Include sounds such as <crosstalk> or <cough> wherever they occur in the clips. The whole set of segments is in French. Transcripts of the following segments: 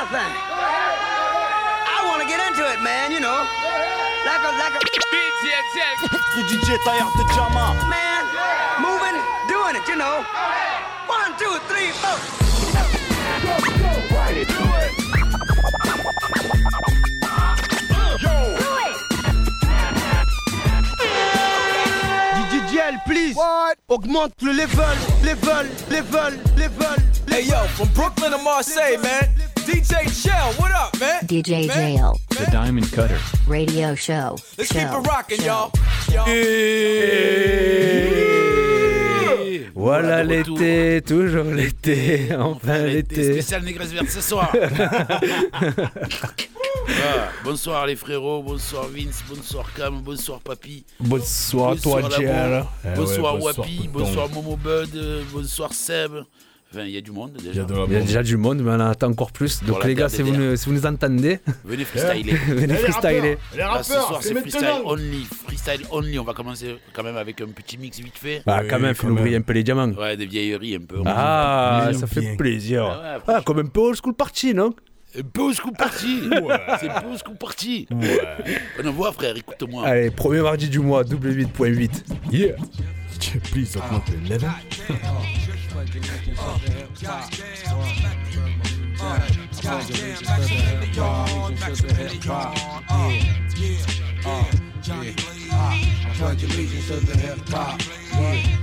my thing. I want to get into it, man, you know. Like a, like a. Le DJ Taillard de Jama. Man, moving, doing it, you know. One, two, three, four. DJL, please. Augmente le level, level, level, level. Hey yo, from Brooklyn to Marseille, man. DJ Shell, what up, man? DJ Man. Jail. The Diamond Cutter. Radio show. Let's show, keep it rocking, y'all. Voilà l'été, toujours l'été, <laughs> enfin l'été. Spécial Négresse Verte ce soir. Voilà. <laughs> Bonsoir les frérots, bonsoir Vince, bonsoir Cam, bonsoir Papy. Bonsoir toi, Labo, Jel. Eh ouais, bonsoir bonsoir, Wapi, bonsoir Momo Bud, euh, bonsoir Seb. Enfin, il y a du monde déjà. Il y a déjà du monde, mais on en attend encore plus. Donc les gars, si vous, nous, si vous nous entendez, Venez freestyler. <laughs> venez freestyler. Là, ce soir, c'est freestyle only. Freestyle only. On va commencer quand même avec un petit mix vite fait. Bah, quand même, fais-nous briller un peu les diamants. Ouais, des vieilleries un peu. Ah, ça fait bien. plaisir. Ah ouais, Ah, comme un peu old school party, non? Un peu au school party. <laughs> C'est un peu au school party. On en voit, frère, écoute-moi. Allez, premier mardi du mois, double 8.8. Yeah please augmente le level. <laughs> I pledge allegiance to the hip hop. To the hip hop. Yeah, yeah, yeah. I to the hip hop. Yeah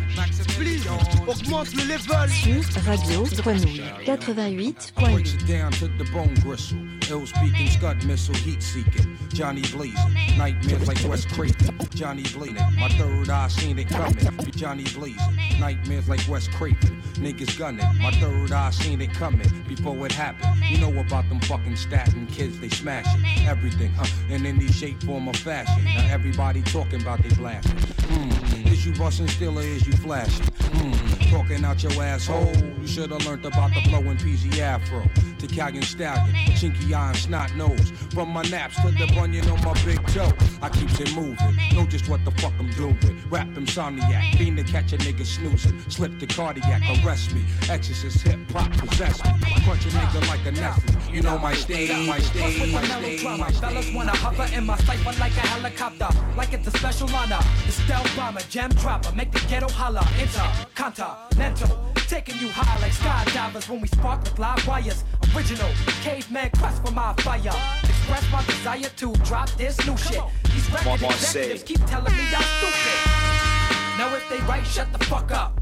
bone gristle. Ill speaking, scud missile, heat seeking. Johnny blazing. Nightmares like West Craven. Johnny blazing. My third eye seen it coming. Johnny blazing. Nightmares like West Craven. Niggas gunning. My third eye seen it coming before it happened. You know about them fucking statin kids, they smashing everything, huh? In any shape, form, or fashion. Now everybody talking about they blasting. Mm. Is you busting still or is you flashing? Mm. Talking out your asshole. You should have learned about the flow in PZ Afro. To Calgon Stallion, chinky eye and snot nose. From my naps to the bunion on my big toe. I keeps it moving. Know just what the fuck I'm doing. Rap insomniac. Being to catch a nigga snoozing. Slip the cardiac, arrest me. Exorcist hip hop possess me. Punch a nigga like a Nestle. You know my stage, my stage, my stage, Fellas wanna hover in my cipher like a helicopter, like it's a special honor. The stealth bomber, jam dropper, make the ghetto holler. Intercontinental, taking you high like skydivers when we spark with live wires. Original caveman quest for my fire. Express my desire to drop this new shit. These record executives keep telling me I'm stupid. Now if they right, shut the fuck up.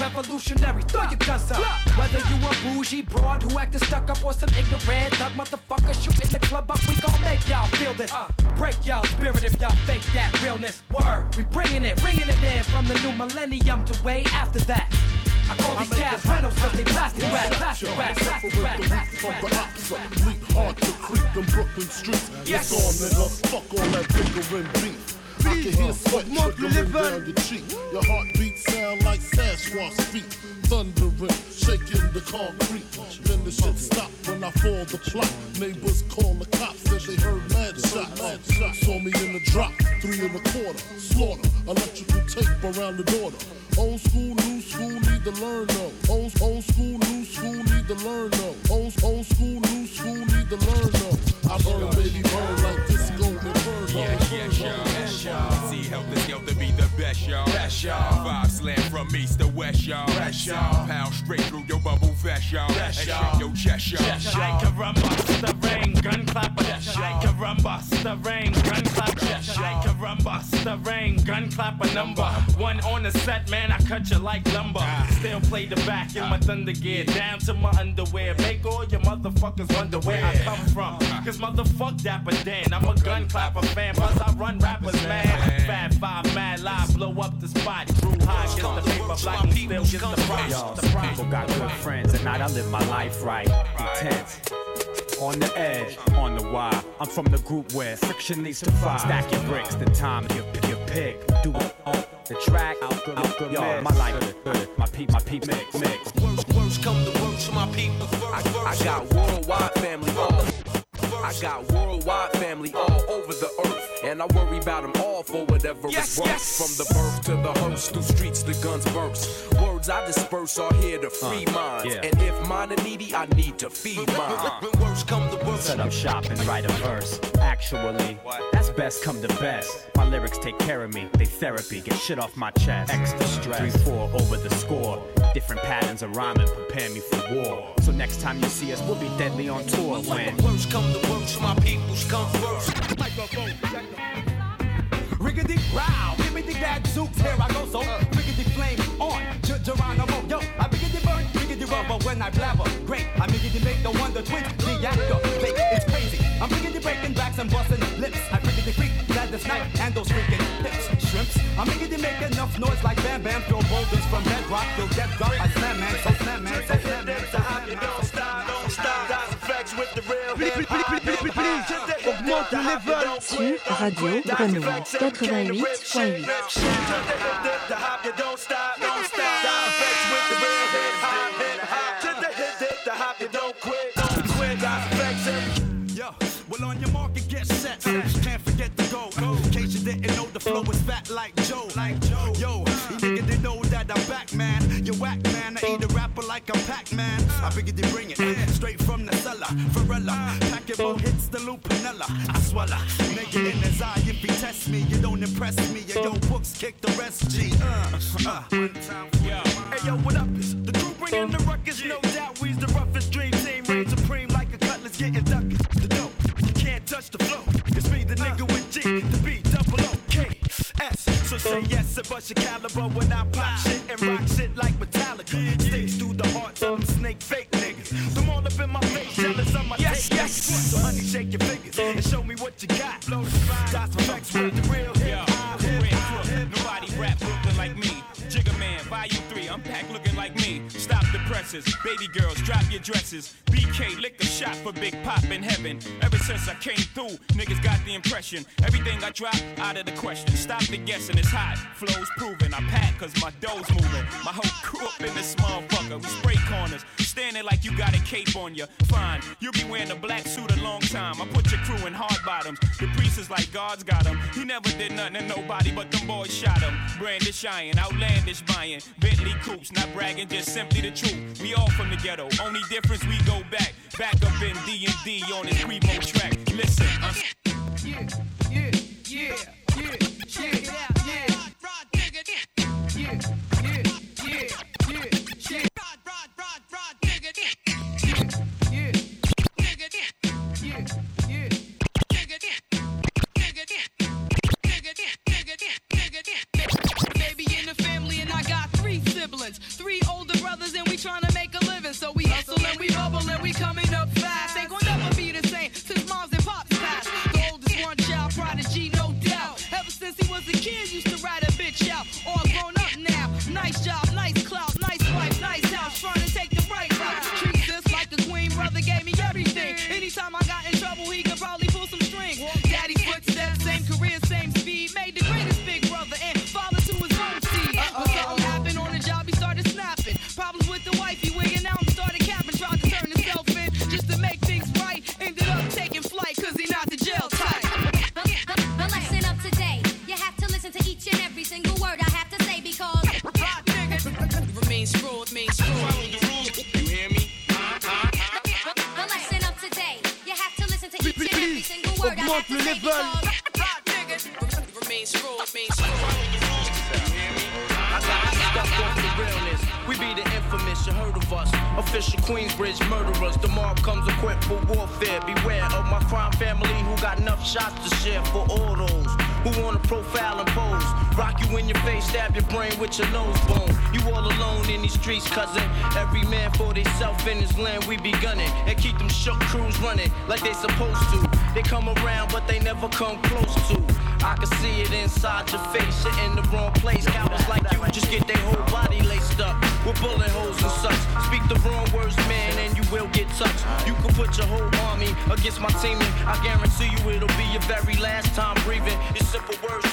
Revolutionary, throw your guns up. Whether you a bougie broad who acting stuck up or some ignorant thug motherfucker shooting the club up, we gon' make y'all feel this. Uh, break y'all spirit if y'all fake that realness. Word, we bringing it, bringing it in from the new millennium to way after that. I call these cats Reynolds cause they plastic rap, plastic rap, plastic rap, rap, plastic rap. Complete hard to creep them Brooklyn streets. Yes. It's on, nigga. Fuck all that bickering beef. I can hear sweat trickling down your cheek. Your heartbeat sound like Sasquatch feet. Thundering, shaking the concrete. Then the shit stop when I fall the plot. Neighbors call the cops that they heard mad shots. Mad shots. Saw me in the drop, three and a quarter. Slaughter, electrical tape around the daughter. Old school, new school, need to learn though. Old, old school, new school, need to learn though. Old, old school, new school, need to learn though. I burn, baby, burn like disco and burn. Yeah, yeah, y'all. See, help yo to be the best, y'all. Best, y'all. Five slam from east to west, y'all. Best, y'all. Pound straight through your bubble vest, y'all. Best, shake your chest, y'all. Like a rumba, the rain, gun clapper. Like a rumba, the rain, gun clapper. Like a rumba, rain, gun clapper. Number one on the set, man, I cut you like lumber. Still play the back in my thunder gear, down to my underwear. Make all your motherfuckers wonder where I come from. Cause motherfuck Dapper Dan, I'm a gun clapper fan. Plus I run rappers, man. Fat five, mad live, blow up the spot. Brew high, get the paper black, and still get the price. Price. People got good friends, and I live my life right. Intense. On the edge, on the wire. I'm from the group where friction needs to fly. Stack your bricks, the time you pick your pick. Do it on the track. Out good, out. Yo, my life good. My peep, my peep mix, mix. Worst come to worst, my people first. I, I got worldwide family all. I got worldwide family all over the earth, and I worry about them all for whatever wherever Yes, it works. yes. From the birth to the hearse, through streets the guns burst. Words I disperse are here to free Uh, minds. yeah. And if mine are needy, I need to feed mine. When words come to worst, Set up shop and write a verse. Actually, that's best come to best. My lyrics take care of me, they therapy, get shit off my chest. Extra stress, 3 4 over the score. Different patterns of rhyming prepare me for war. So next time you see us, we'll be deadly on tour when. words come to worst, my peoples come first. Riggedy growl, give me the bad zooks, here I go so Riggedy flame on, Geronimo, yo I biggity burn, biggity rubber when I blabber. Great, I biggity make the wonder twitch, the actor Fake, it's crazy, I'm biggity breaking backs and busting lips. I biggity freak, glad this night, and those freaking lips Shrimps, I'm biggity make enough noise like Bam Bam. Throw boulders from bedrock You'll get drop I slam man, so slam man, so slam man, so slam man, don't stop. so slam man, so slam man, so slam man, so in case you didn't know, the flow is fat like Joe. Like Joe. Yo, you they know that I'm back, man. You whack, man. I eat a rapper like Pac-Man. I figured they bring it straight from the cellar. Varela, swallow. Nigga in his eye, if he test me, you don't impress me. Yo, yo, books kick the rest. G. Uh, uh. Hey yo, what up? It's the crew bringing the ruckus. No doubt we's the roughest dream team. Reign supreme like a cutlass getting ducked. The dope, you can't touch the flow. It's me, the nigga with G, the B, double O, K, S. So say yes and bust your caliber when I pop shit and rock shit like Metallica. Sticks through the hearts of them snake fake niggas. Them all up in my face, jealous of my Yes, yes. So honey, shake your Baby girls, drop your dresses. BK, lick a shot for Big Pop in heaven. Ever since I came through, niggas got the impression. Everything I drop, out of the question. Stop the guessing, it's hot. Flow's proven. I pack cause my dough's moving. My whole crew up in this motherfucker. We spray corners, standing like you got a cape on you. Fine, you'll be wearing a black suit a long time. I put your crew in hard bottoms. The priest is like God's got him. He never did nothing to nobody, but them boys shot him. Brandish iron, outlandish buying. Bentley coops, not bragging, just simply the truth. We all from the ghetto. Only difference we go back. Back up in D&D on this Remo track. Listen, I'm yeah, yeah, yeah, yeah, check it out, yeah. Yeah, yeah, yeah, yeah, cousin. Every man for theyself in his land, we be gunning. And keep them shook crews running like they supposed to. They come around, but they never come close to. I can see it inside your face, you're in the wrong place. Cowards like you just get their whole body laced up with bullet holes and such. Speak the wrong words, man, and you will get touched. You can put your whole army against my team, and I guarantee you it'll be your very last time breathing. Your simple words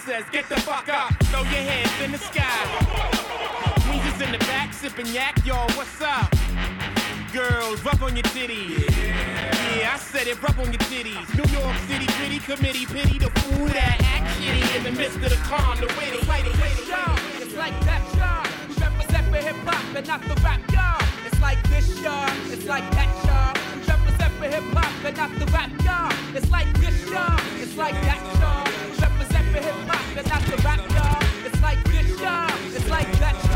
says, get the fuck up, throw your hands in the sky. Is in the back, sipping yak, yo, what's up? Girls, rub on your titties. Yeah, I said it, rub on your titties. New York City gritty committee, pity the fool that act shitty in the midst of the calm, the witty. It's like y'all. It's like that, y'all. We represent for hip hop and not the rap, y'all. It's like this, y'all. It's like that, y'all. Represent for hip hop and not the rap, y'all. It's like this, y'all. It's like that, y'all. Represent for hip hop and not the rap, y'all. It's like this, y'all. It's like that,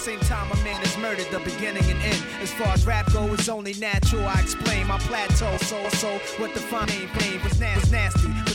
same time a man is murdered. The beginning and end. As far as rap go, it's only natural. I explain my plateau. So, so, what the fun ain't fame was na- was nasty.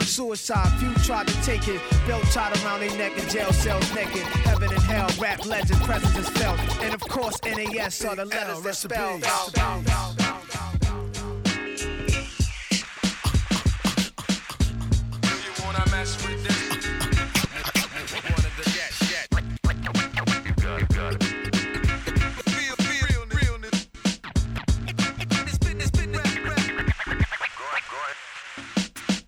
Suicide, few tried to take it. Belt tied around their neck in jail cells naked. Heaven and hell, rap legend, presence is felt. And of course, NAS are the letters that spell.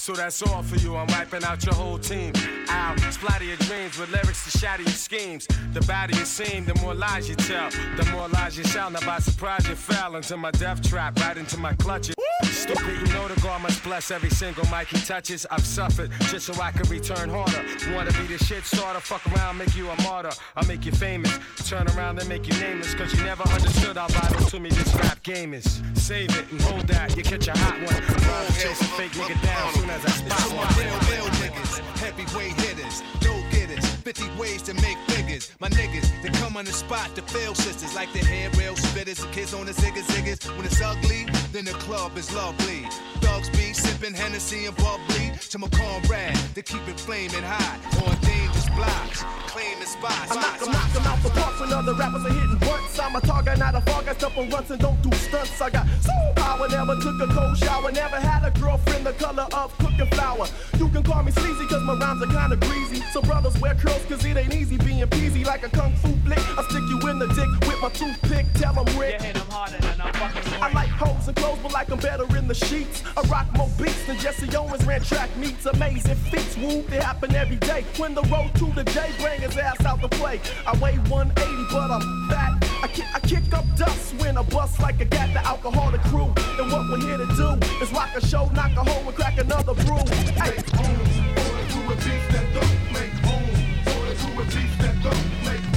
So that's all for you. I'm wiping out your whole team. Ow, splatter your dreams with lyrics to shatter your schemes. The badder you seem, the more lies you tell. The more lies you shall. Now by surprise you fell into my death trap, right into my clutches. Stupid, you know the God must bless every single mic he touches. I've suffered just so I can return harder. Wanna be the shit starter, fuck around, make you a martyr. I'll make you famous. Turn around and make you nameless, cause you never understood how vital to me this rap game is. Save it and hold that, you catch a hot one. Chase a fake nigga down soon as I spot one. Real, niggas, heavyweight 50 ways to make figures. My niggas, they come on the spot to fail sisters like the hair rail spitters, the kids on the ziggas ziggas. When it's ugly, then the club is lovely. Thugs be sipping Hennessy and bubbly to my comrade to keep it flaming hot on blocks, spots. I knock 'em, knock out the park when other rappers are hitting blunts. I'm a target, not a fog. I step on runs and don't do stunts. I got soul power, never took a cold shower. Never had a girlfriend the color of cooking flour. You can call me sleazy cause my rhymes are kinda greasy. So brothers wear curls cause it ain't easy being peasy like a kung fu flick. I stick you in the dick with my toothpick. Tell 'em Rick. I like hoes and clothes, but like I'm better in the sheets. I rock more beats than Jesse Owens ran track meets. Amazing feats, woo, they happen every day. When the road to the J bring his ass out to play. I weigh 180, but I'm fat. I kick, I kick up dust when I bust like I got the alcoholic crew. And what we're here to do is rock a show, knock a hole, and crack another brew. Hey. Take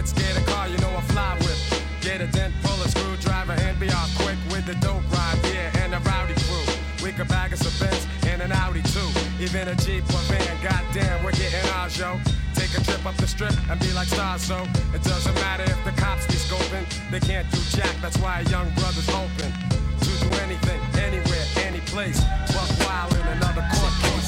let's get a car, you know I fly with. Get a dent, pull a screwdriver, and be off quick with the dope ride, yeah, and a rowdy crew. We could bag us a Benz and an Audi too. Even a Jeep or van, goddamn, we're getting ours, yo. Take a trip up the strip and be like stars, so it doesn't matter if the cops be scoping. They can't do jack, that's why a young brother's open. To do anything, anywhere, any place. Buck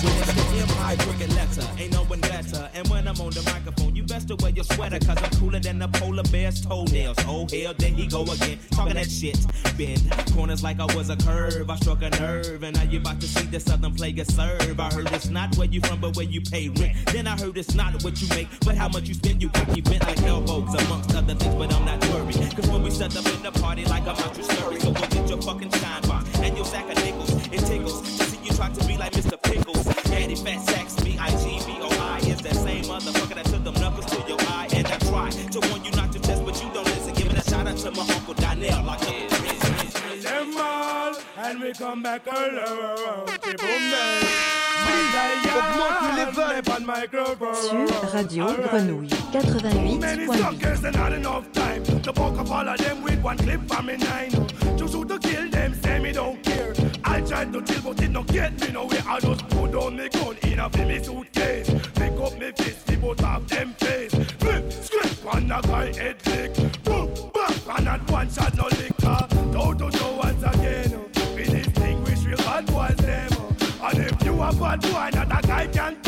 so it's the M.I. cricket letter, ain't no one better. And when I'm on the microphone, you best to wear your sweater, cause I'm cooler than the polar bear's toenails. Oh hell, there he go again, talking that shit. Bend corners like I was a curve, I struck a nerve, and now you about to see the southern player serve. I heard it's not where you from, but where you pay rent. Then I heard it's not what you make, but how much you spend, you got me bent like elbows, amongst other things, but I'm not worried. Cause when we set up in the party like I'm out, your story. So go get your fucking shine box and your sack of nickels. It tickles to see you try to be like Mr. Fat sacks, B-I-T-B-O-I is that same motherfucker that took them knuckles to your eye. And I try to warn you not to test, but you don't listen. A shout out to my uncle Donnell. Like them we come back around. Boom, man. Sur Radio Grenouille 88.8 I tried to chill, but it no get me nowhere. I just put down me gun in a me suitcase. Pick up me fist, the both of them face. Flip, scrape, on a guy head lick. Boom, back, and at one shot no liquor. Don't do no once again. We distinguish real bad boys them. And if you a bad boy, not a guy can't.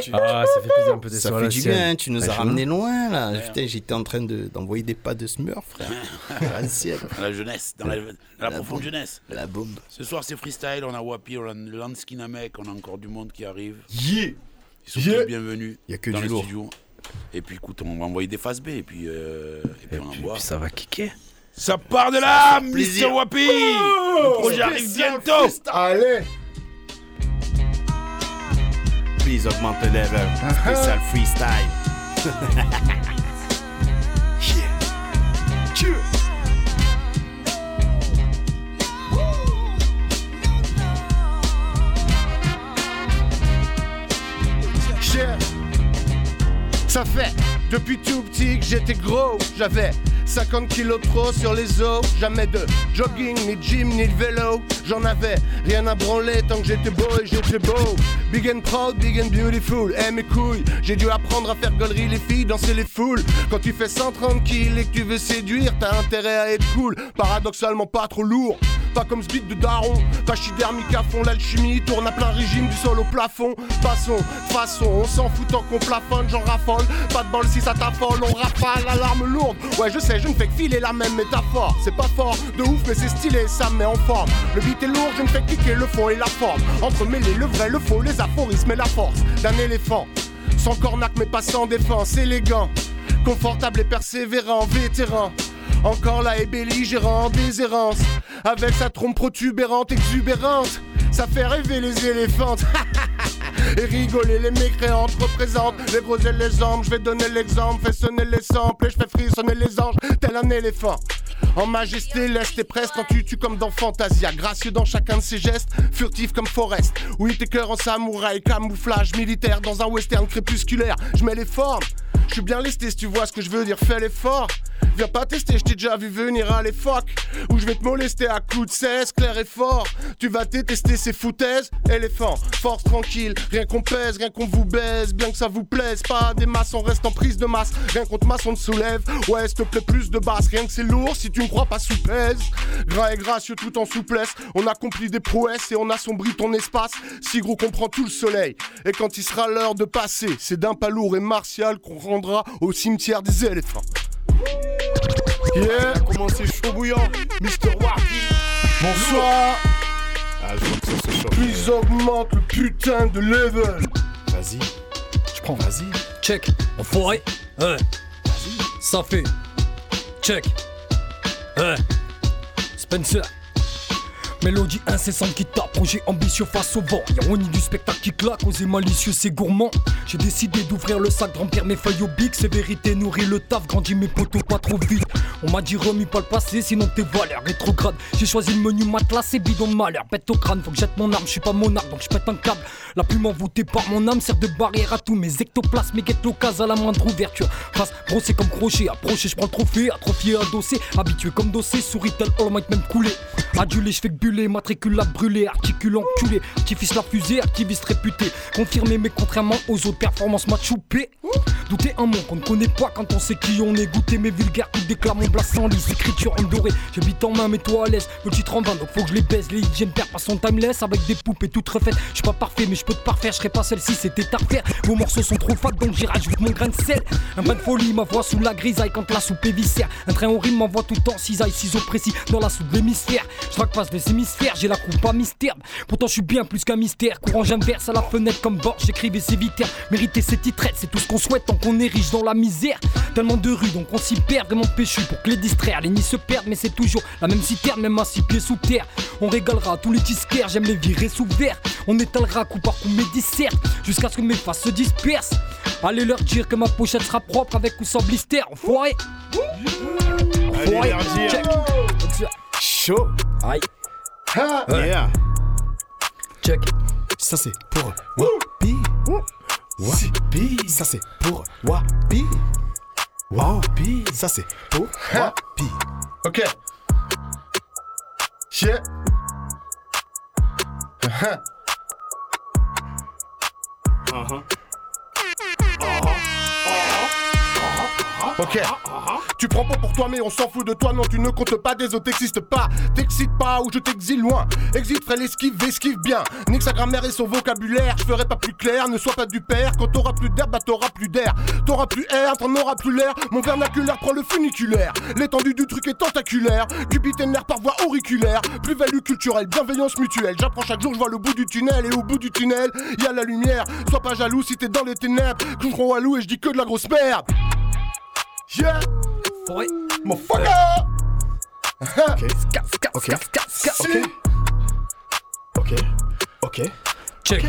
Tu- Ah, ça fait plaisir un peu des Ça fait du bien, tu nous as je ramené loin là. Ouais. Putain, j'étais en train de- d'envoyer des pas de Smurf, frère. <laughs> L'ancienne. Dans la jeunesse, dans la, dans la La profonde bombe. jeunesse. La bombe. Ce soir, c'est freestyle. On a Wapi, on a le Lanskin mec, on a encore du monde qui arrive. Yeah. Ils sont Yeah. tous bienvenus Y a que dans du lourd. studio. Et puis, écoute, on va envoyer des phases B et puis, euh, et puis on envoie. ça va kicker. Ça part de plaisir. Mr. Wapi Le projet arrive bientôt Allez. Please augmente le level. Spécial freestyle. <laughs> Cher. Ça fait depuis tout petit que j'étais gros. J'avais 50 kilos trop sur les os. Jamais de jogging, ni gym, ni de vélo. J'en avais rien à branler tant que j'étais beau et j'étais beau. Big and proud, big and beautiful. Eh mes couilles, j'ai dû apprendre à faire gaulerie les filles, danser les foules. Quand tu fais 130 kills et que tu veux séduire, t'as intérêt à être cool. Paradoxalement pas trop lourd. Pas comme ce beat de daron, pachydermique à fond, l'alchimie tourne à plein régime du sol au plafond. Passons, façon, on s'en fout tant qu'on plafonne, j'en raffole. Pas de bol si ça t'affole, on rafale, alarme lourde. Ouais, je sais, je ne fais que filer la même métaphore. C'est pas fort, de ouf, mais c'est stylé, ça me met en forme. Le beat est lourd, je ne fais cliquer le fond et la forme. Entremêler le vrai, le faux, les aphorismes et la force d'un éléphant. Sans cornac, mais pas sans défense, élégant. Confortable et persévérant, vétéran. Encore là et belligérant, des. Avec sa trompe protubérante, exubérante. Ça fait rêver les éléphantes. <laughs> Et rigoler les mécréantes représentent les gros et les hommes. Je vais donner l'exemple, fais sonner les samples et je fais frissonner les anges, tel un éléphant. En majesté, leste et presse, quand tu tues comme dans Fantasia. Gracieux dans chacun de ses gestes, furtif comme Forest. Oui, tes cœurs en samouraï, camouflage militaire dans un western crépusculaire. Je mets les formes. Je suis bien lesté si tu vois ce que je veux dire, fais l'effort. Viens pas tester, je t'ai déjà vu venir à l'époque où je vais te molester à coups de 16, clair et fort. Tu vas détester ces foutaises, éléphant, force tranquille, rien qu'on pèse, rien qu'on vous baise, bien que ça vous plaise. Pas des masses, on reste en prise de masse, rien contre masse, on te soulève. Ouais, s'il te plaît, plus de basse, rien que c'est lourd si tu ne crois pas sous pèse. Gras et gracieux tout en souplesse, on accomplit des prouesses et on assombrit ton espace. Si gros qu'on prend tout le soleil, et quand il sera l'heure de passer, c'est d'un pas lourd et martial qu'on rendra au cimetière des éléphants. Yeah, comment c'est chaud bouillant, Mr. Wacky. Bonsoir. Ah, je vois que ça se chauffe. Plus augmente le putain de level. Vas-y. Je prends. Vas-y. Check. Enfoiré. Ouais. Ça fait. Check. Ouais. Spencer. Mélodie incessante qui tape, projet ambitieux face au vent. Ironie du spectacle qui claque, osé malicieux, c'est gourmand. J'ai décidé d'ouvrir le sac, remplir mes feuilles au bic. Sévérité nourrit le taf, grandit mes poteaux pas trop vite. On m'a dit remis pas le passé, sinon tes valeurs rétrogrades. J'ai choisi le menu matelas, c'est bidon de malheur. Pète au crâne, faut que jette mon arme, je suis pas monarque, donc je pète un câble. La plume envoûtée par mon âme sert de barrière à tous mes ectoplasmes et guette l'occasion à la moindre ouverture. Face brossé comme crochet, approché, je prends le trophée, atrophié, adossé, habitué comme dossé, souris tel all might même coulé. Adulé, je fais que matricule la brûlé, articule enculé, artifice la fusée, activiste réputé. Confirmé, mais contrairement aux autres performances, m'a choupé. Douter un monde qu'on ne connaît pas quand on sait qui on est. Goûter mes vulgaires coups d'éclat, mon blas sans lisse, écriture en doré. J'habite en main, mais toi à l'aise. Le titre en vain, donc faut que je les baise. Les hygiènes perdent pas son timeless avec des poupées toutes refaites. Je suis pas parfait, mais je peux te parfaire. Je serais pas celle-ci, c'était à refaire. Vos morceaux sont trop fat, donc j'y rajoute mon grain de sel. Un brin de folie, ma voix sous la grisaille quand la soupe est viscère. Un train au rythme m'envoie tout en cisaille, ciseaux précis dans la soupe de l'hémisphère. Je passe des hémisphères, j'ai la coupe pas mystère. Pourtant, je suis bien plus qu'un mystère. Courant, j'inverse à la fenêtre comme bord, j'écrivais ses vitères. Mériter ses titrettes, c'est tout ce qu'on souhaite tant qu'on est riche dans la misère. Tellement de rues, donc on s'y perd, vraiment péchu pour que les distraire. Les nids se perdent, mais c'est toujours la même citerne, même à six pieds sous terre. On régalera tous les disquaires, j'aime les virer sous verre. On étalera coup par coup mes dissertes, jusqu'à ce que mes faces se dispersent. Allez leur dire que ma pochette sera propre avec ou sans blister, enfoiré. Enfoiré, leur dire. check. Chaud. Aïe. Ha. Ouais. Yeah. Check. Ça c'est pour Wapi. Wapi. Ça c'est pour Wapi. Wapi. Ça c'est pour Wapi. Ok. Yeah. Uh-huh. Ok. Tu prends pas pour toi, mais on s'en fout de toi. Non, tu ne comptes pas, des autres t'existes pas. T'excites pas ou je t'exile loin. Exit, ferait l'esquive, esquive bien. Nique sa grammaire et son vocabulaire. Je ferai pas plus clair, ne sois pas du père. Quand t'auras plus d'air, bah t'auras plus d'air. T'auras plus air, t'en auras plus l'air. Mon vernaculaire prend le funiculaire. L'étendue du truc est tentaculaire. Cupitaire par voie auriculaire. Plus-value culturelle, bienveillance mutuelle. J'apprends chaque jour, je vois le bout du tunnel. Et au bout du tunnel, y a la lumière. Sois pas jaloux si t'es dans les ténèbres. Crois à loup et je dis que de la grosse merde. Yeah! Forêt. Motherfucker! Ok. Ok. Ok. Ok. Ok. Check.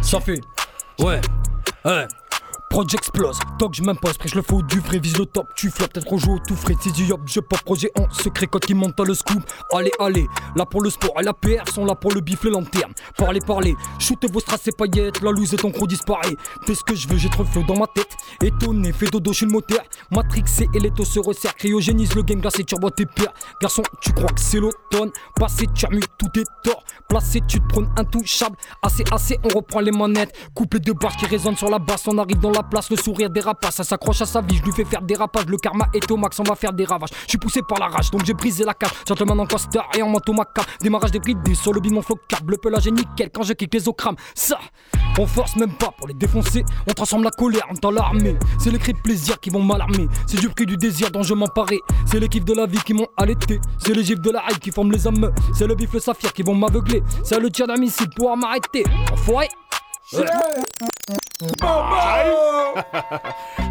Ça fait. Ouais. Ouais. Project explose, toc je m'impose, prêche le faux du vrai, vise le top, tu flottes, peut-être qu'on tout frais, c'est du yop, je pop projet en secret, code qui monte dans le scoop, allez, allez, là pour le sport et la PR sont là pour le bif, le lanterne, parlez, parlez, shootez vos strass et paillettes, la loose et ton gros disparaît, fais ce que je veux, j'ai trop flow dans ma tête, étonné, fais dodo, je suis le moteur, matrixé et l'étau se resserre, cryogénise le game, glacé, turbo tes pères, garçon, tu crois que c'est l'automne, passé, tu as mis tout est tort, placé, tu te prônes intouchable, assez, assez, on reprend les manettes, couplet de barres qui résonnent sur la basse, on arrive dans la place, le sourire dérapace, ça s'accroche à sa vie, je lui fais faire des rapages, le karma est au max, on va faire des ravages. Je suis poussé par la rage, donc j'ai brisé la cage. Gentleman en costard et en manteau macabre. Démarrage des bridés sur le bimon flocable. Le pelage est nickel quand je kick les crament. Ça, on force même pas pour les défoncer. On transforme la colère en temps l'armée. C'est les cris de plaisir qui vont m'alarmer. C'est du prix du désir dont je m'emparais. C'est les kiffs de la vie qui m'ont allaité. C'est les gifs de la haine qui forment les âmes. C'est le bif, le saphir qui vont m'aveugler. C'est le tir d'un missile pour m'arrêter. Enfoiré! Ouais.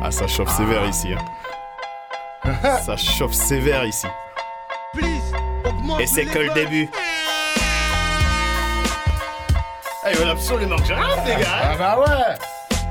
Ah, ça chauffe sévère ici. hein. ça chauffe sévère ici. Et c'est que le début. Ah, ils veulent absolument que j'arrête, les gars. Ah bah ouais.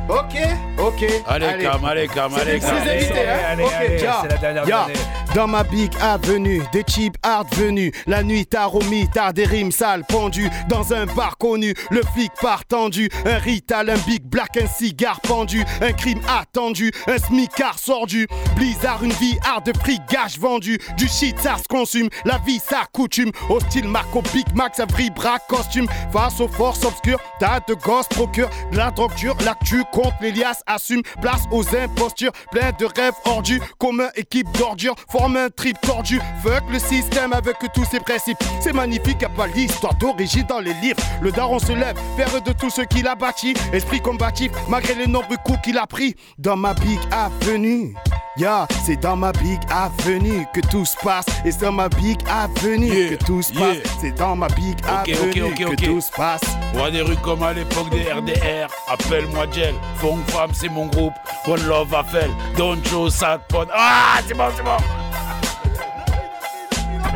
Ok, ok. Allez, calme, allez, calme, C'est allez, calme. hein. Allez, Ok, allez, ya, c'est la dernière ya. année. Dans ma big avenue, des cheap hard venus. La nuit tard au mitard, des rimes sales pendues. Dans un bar connu, le flic part tendu. Un rital, un big black, un cigare pendu. Un crime attendu, un smicard sordu. Blizzard, une vie hard de prix gage vendu. Du shit, ça se consume. La vie, ça coutume. Au style Marco Big Max, un bras costume. Face aux forces obscures, tas de gosses procure de la drogue dure. L'actu contre l'Elias assume. Place aux impostures, plein de rêves ordus. Comme un équipe d'ordures, forme un trip tordu. Fuck le système avec tous ses principes. C'est magnifique, y'a pas l'histoire d'origine dans les livres. Le daron se lève, père de tout ce qu'il a bâti. Esprit combatif, malgré les nombreux coups qu'il a pris. Dans ma big avenue. Ya, c'est dans ma big avenue que tout se passe. Et c'est dans ma big avenue que tout se passe. C'est dans ma big avenue que tout se passe. Roi des rues comme à l'époque des RDR. Appelle-moi Gel. Fong Femme, c'est mon groupe. One Love appelle. Don't show sad. Ah, c'est bon, c'est bon.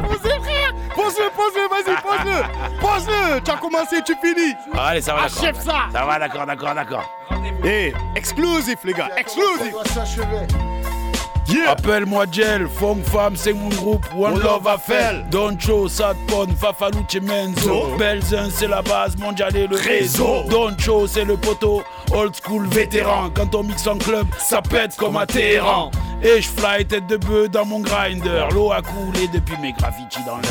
Posez, frère Pose-le, pose-le, vas-y, pose-le Pose-le Tu as commencé, tu finis Ah, Allez, ça va, d'accord. Achève ça Ça va, d'accord, d'accord, d'accord. Eh, exclusif, les gars, exclusif Appelle-moi Gel, Fong Femme, c'est mon groupe. One, Love Affel. Don Cho, Sadpon, Fafaluche Menzo. Zo. Belzun, c'est la base mondiale et le Réseau. réseau. Don Cho, c'est le poteau. Old school vétéran. Quand on mixe en club, ça pète comme à Téhéran. Et je fly tête de bœuf dans mon grinder. L'eau a coulé depuis mes graffitis dans le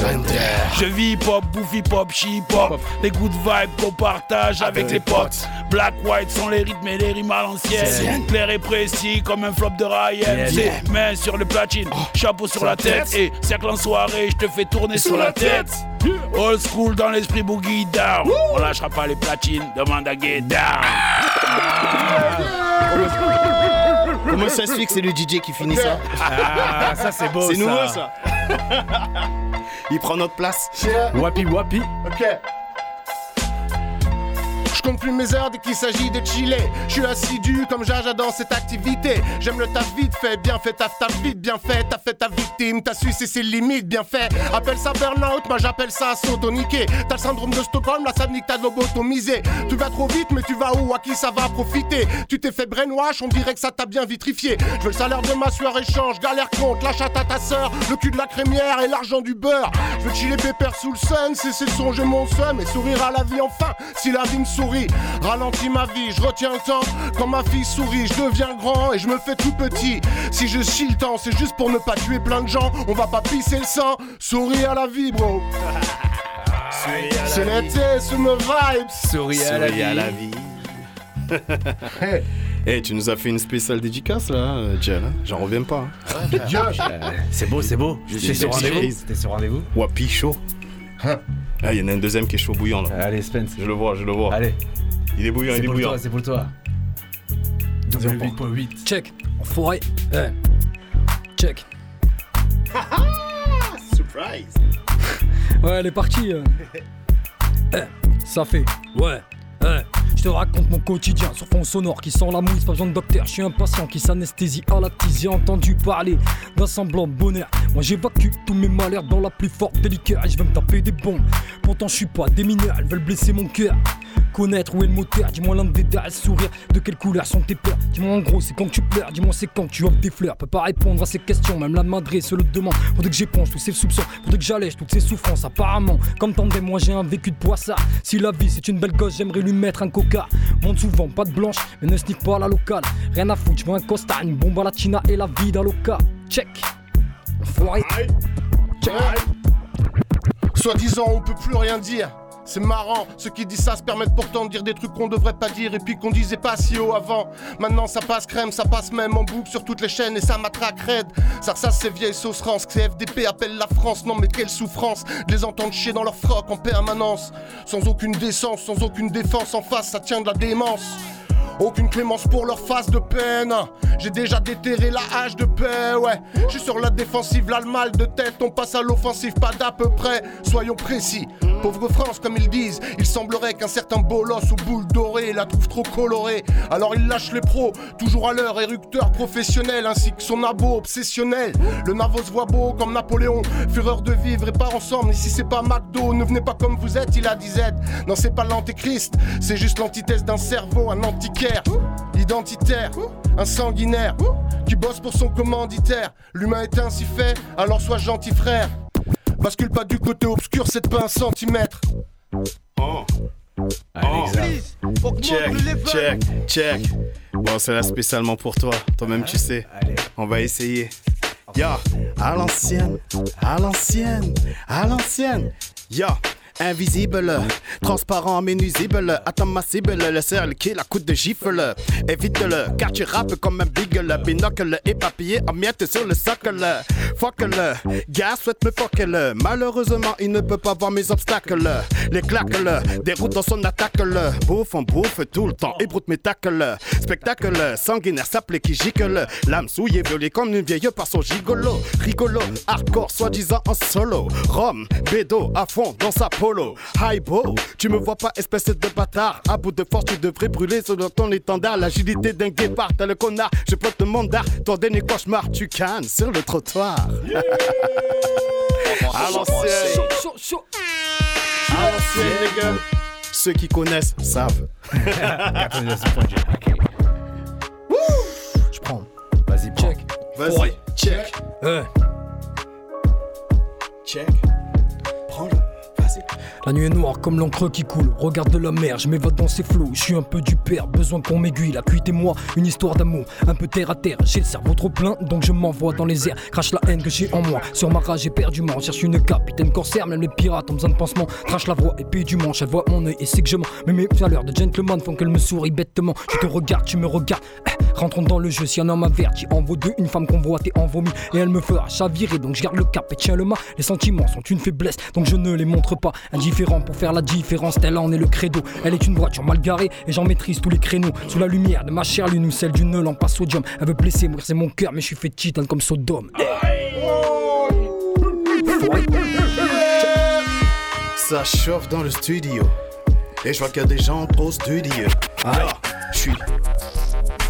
Je vis hip-hop, bouffe hip-hop, hip-hop. Les good vibes qu'on partage avec, les potes. Black, white sont les rythmes et les rimes à l'ancienne. Ancienne. Clair et précis comme un flop de Ryan. Yeah, C'est yeah. Main sur le platine, chapeau sur la tête. Et cercle en soirée, je te fais tourner sur la tête. Old school dans l'esprit boogie down. On lâchera pas les platines, demande à Get Down. <laughs> Comment ça se fait que c'est le DJ qui finit ça? Ah, ça, c'est beau, C'est ça. nouveau ça <laughs> Il prend notre place. Wapi wapi. Ok. Compte plus mes heures dès qu'il s'agit de chiller. Je suis assidu comme Jaja dans cette activité. J'aime le taf vite fait, bien fait, taf taf vite, bien fait. T'as fait ta victime, t'as su ses limites, bien fait. Appelle ça burn-out, moi j'appelle ça s'auto-niquer. T'as le syndrome de Stockholm, là ça nique ta lobotomisé. Tu vas trop vite, mais tu vas où À qui ça va profiter? Tu t'es fait brainwash, on dirait que ça t'a bien vitrifié. Je veux le salaire de ma sueur échange, galère compte, la chatte à ta sœur, le cul de la crémière et l'argent du beurre. Je veux chiller pépère sous le sun, cesser de songer mon seum et sourire à la vie enfin. Si la vie me sourit, ralentis ma vie, je retiens le temps. Quand ma fille sourit, je deviens grand et je me fais tout petit. Si je chie le temps, c'est juste pour ne pas tuer plein de gens. On va pas pisser le sang, souris à la vie, bro. C'est l'été, sous me vibes. Souris à la Souris à la vie. <laughs> Eh, tu nous as fait une spéciale dédicace là, Jel. hein J'en reviens pas. hein. <laughs> C'est beau, c'est beau. J'étais sur rendez-vous. Sur rendez-vous. Wapi chaud. Ah, il y en a un deuxième qui est chaud bouillant là. Allez, Spence. Je le vois, je le vois. Allez. Il est bouillant, C'est il est pour bouillant. toi, c'est pour toi. Double 8.8. Check, enfoiré. Eh. Check. <laughs> Surprise. Ouais, elle est partie. euh. <laughs> Eh, ça fait. Ouais. Eh. Je te raconte mon quotidien sur fond sonore qui sent la mousse, pas besoin de docteur. Je suis un patient qui s'anesthésie à la. J'ai entendu parler d'un semblant bonheur. Moi j'évacue tous mes malheurs dans la plus forte des liqueurs et je vais me taper des bombes. Pourtant je suis pas des mineurs, elles veulent blesser mon cœur. Connaître où est le moteur, dis-moi l'un des derrière sourire. De quelle couleur sont tes peurs Dis-moi en gros, c'est quand tu pleures, dis-moi c'est quand tu offres des fleurs. Peux pas répondre à ces questions, même la madrée se le demande. Faudrait que j'éponge tous ces soupçons, faudrait que j'allège toutes ces souffrances. Apparemment, comme tandem, moi j'ai un vécu de poissard. Si la vie c'est une belle gosse, j'aimerais lui mettre un Monte souvent, pas de blanche, mais ne sniffe pas la locale. Rien à foutre, je un costard, une bombe à la china et la vie d'Aloca. Check. Enfoiré. Check. Soi-disant, on peut plus rien dire. C'est marrant, ceux qui disent ça se permettent pourtant de dire des trucs qu'on devrait pas dire et puis qu'on disait pas si haut avant. Maintenant ça passe crème, ça passe même en boucle sur toutes les chaînes et ça matraque raide. Ça ressasse ces vieilles sauces rances, que ces FDP appellent la France. Non mais quelle souffrance de les entendre chier dans leur froc en permanence. Sans aucune décence, sans aucune défense en face, ça tient de la démence. Aucune clémence pour leur face de peine. J'ai déjà déterré la hache de paix, ouais. Je suis sur la défensive, là le mal de tête. On passe à l'offensive, pas d'à peu près. Soyons précis. Pauvre France, comme ils disent, il semblerait qu'un certain bolos ou boule dorée la trouve trop colorée. Alors il lâche les pros, toujours à l'heure, érupteur professionnel, ainsi que son abo obsessionnel. Le Navo se voit beau comme Napoléon, fureur de vivre et pas ensemble. Ici c'est pas McDo, ne venez pas comme vous êtes, il a Z. Non, c'est pas l'antéchrist, c'est juste l'antithèse d'un cerveau, un antiquaire, identitaire, un sanguinaire, qui bosse pour son commanditaire. L'humain est ainsi fait, alors sois gentil frère. Bascule pas du côté obscur, c'est pas un centimètre. Oh. Oh. Check, check, check. Bon, c'est là spécialement pour toi. Toi-même, tu sais. On va essayer. Ya, à l'ancienne, à l'ancienne, à l'ancienne. Ya, invisible, transparent mais nuisible. Attends ma cible, le cercle qui la coupe de gifle. Évite-le, car tu rappes comme un bigle. Binocle éparpillé en miettes sur le socle. Fuck le, gars souhaite me fuck le. Malheureusement, il ne peut pas voir mes obstacles. Les claques le, déroute dans son attaque le. Bouffe, on bouffe tout le temps, ébroute mes tacles. Spectacle sanguinaire, s'appelait qui gicle. L'âme souillée, violée comme une vieille par son gigolo. Rigolo, hardcore, soi-disant en solo. Rome, bédo, à fond dans sa polo. Highbo, tu me vois pas, espèce de bâtard. À bout de force, tu devrais brûler sur ton étendard. L'agilité d'un guépard, t'as le connard. Je porte le mandar, ton dernier cauchemar, tu cannes sur le trottoir. à l'ancienne. À l'ancienne, les gars. Ceux qui connaissent savent. <laughs> Je prends. Vas-y, check. Vas-y, check. Check. La nuit est noire comme l'encre qui coule. Regarde la mer, je m'évade dans ses flots. Je suis un peu du père, besoin qu'on m'aiguille. La cuite et moi, une histoire d'amour, un peu terre à terre. J'ai le cerveau trop plein, donc je m'envoie dans les airs. Crache la haine que j'ai en moi. Sur ma rage éperdument, cherche une capitaine corsaire. Même les pirates ont besoin de pansement. Trache la voix épée du manche, elle voit mon œil et c'est que je mens. Mais mes valeurs de gentleman font qu'elle me sourit bêtement. Je te regarde, tu me regardes. Eh, rentrons dans le jeu, si un homme averti en vaut deux, une femme convoitée en vomi. Et elle me fera chavirer, donc je garde le cap et tiens le mât. Les sentiments sont une faiblesse, donc je ne les montre pas. Indifférent pour faire la différence, tel en est le credo. Elle est une voiture mal garée et j'en maîtrise tous les créneaux. Sous la lumière de ma chère lune ou celle d'une lampe à sodium. Elle veut blesser, mourir, c'est mon cœur, mais je suis fait titan comme Sodome. Ça chauffe dans le studio. Et je vois qu'il y a des gens trop studieux. Ah, je suis.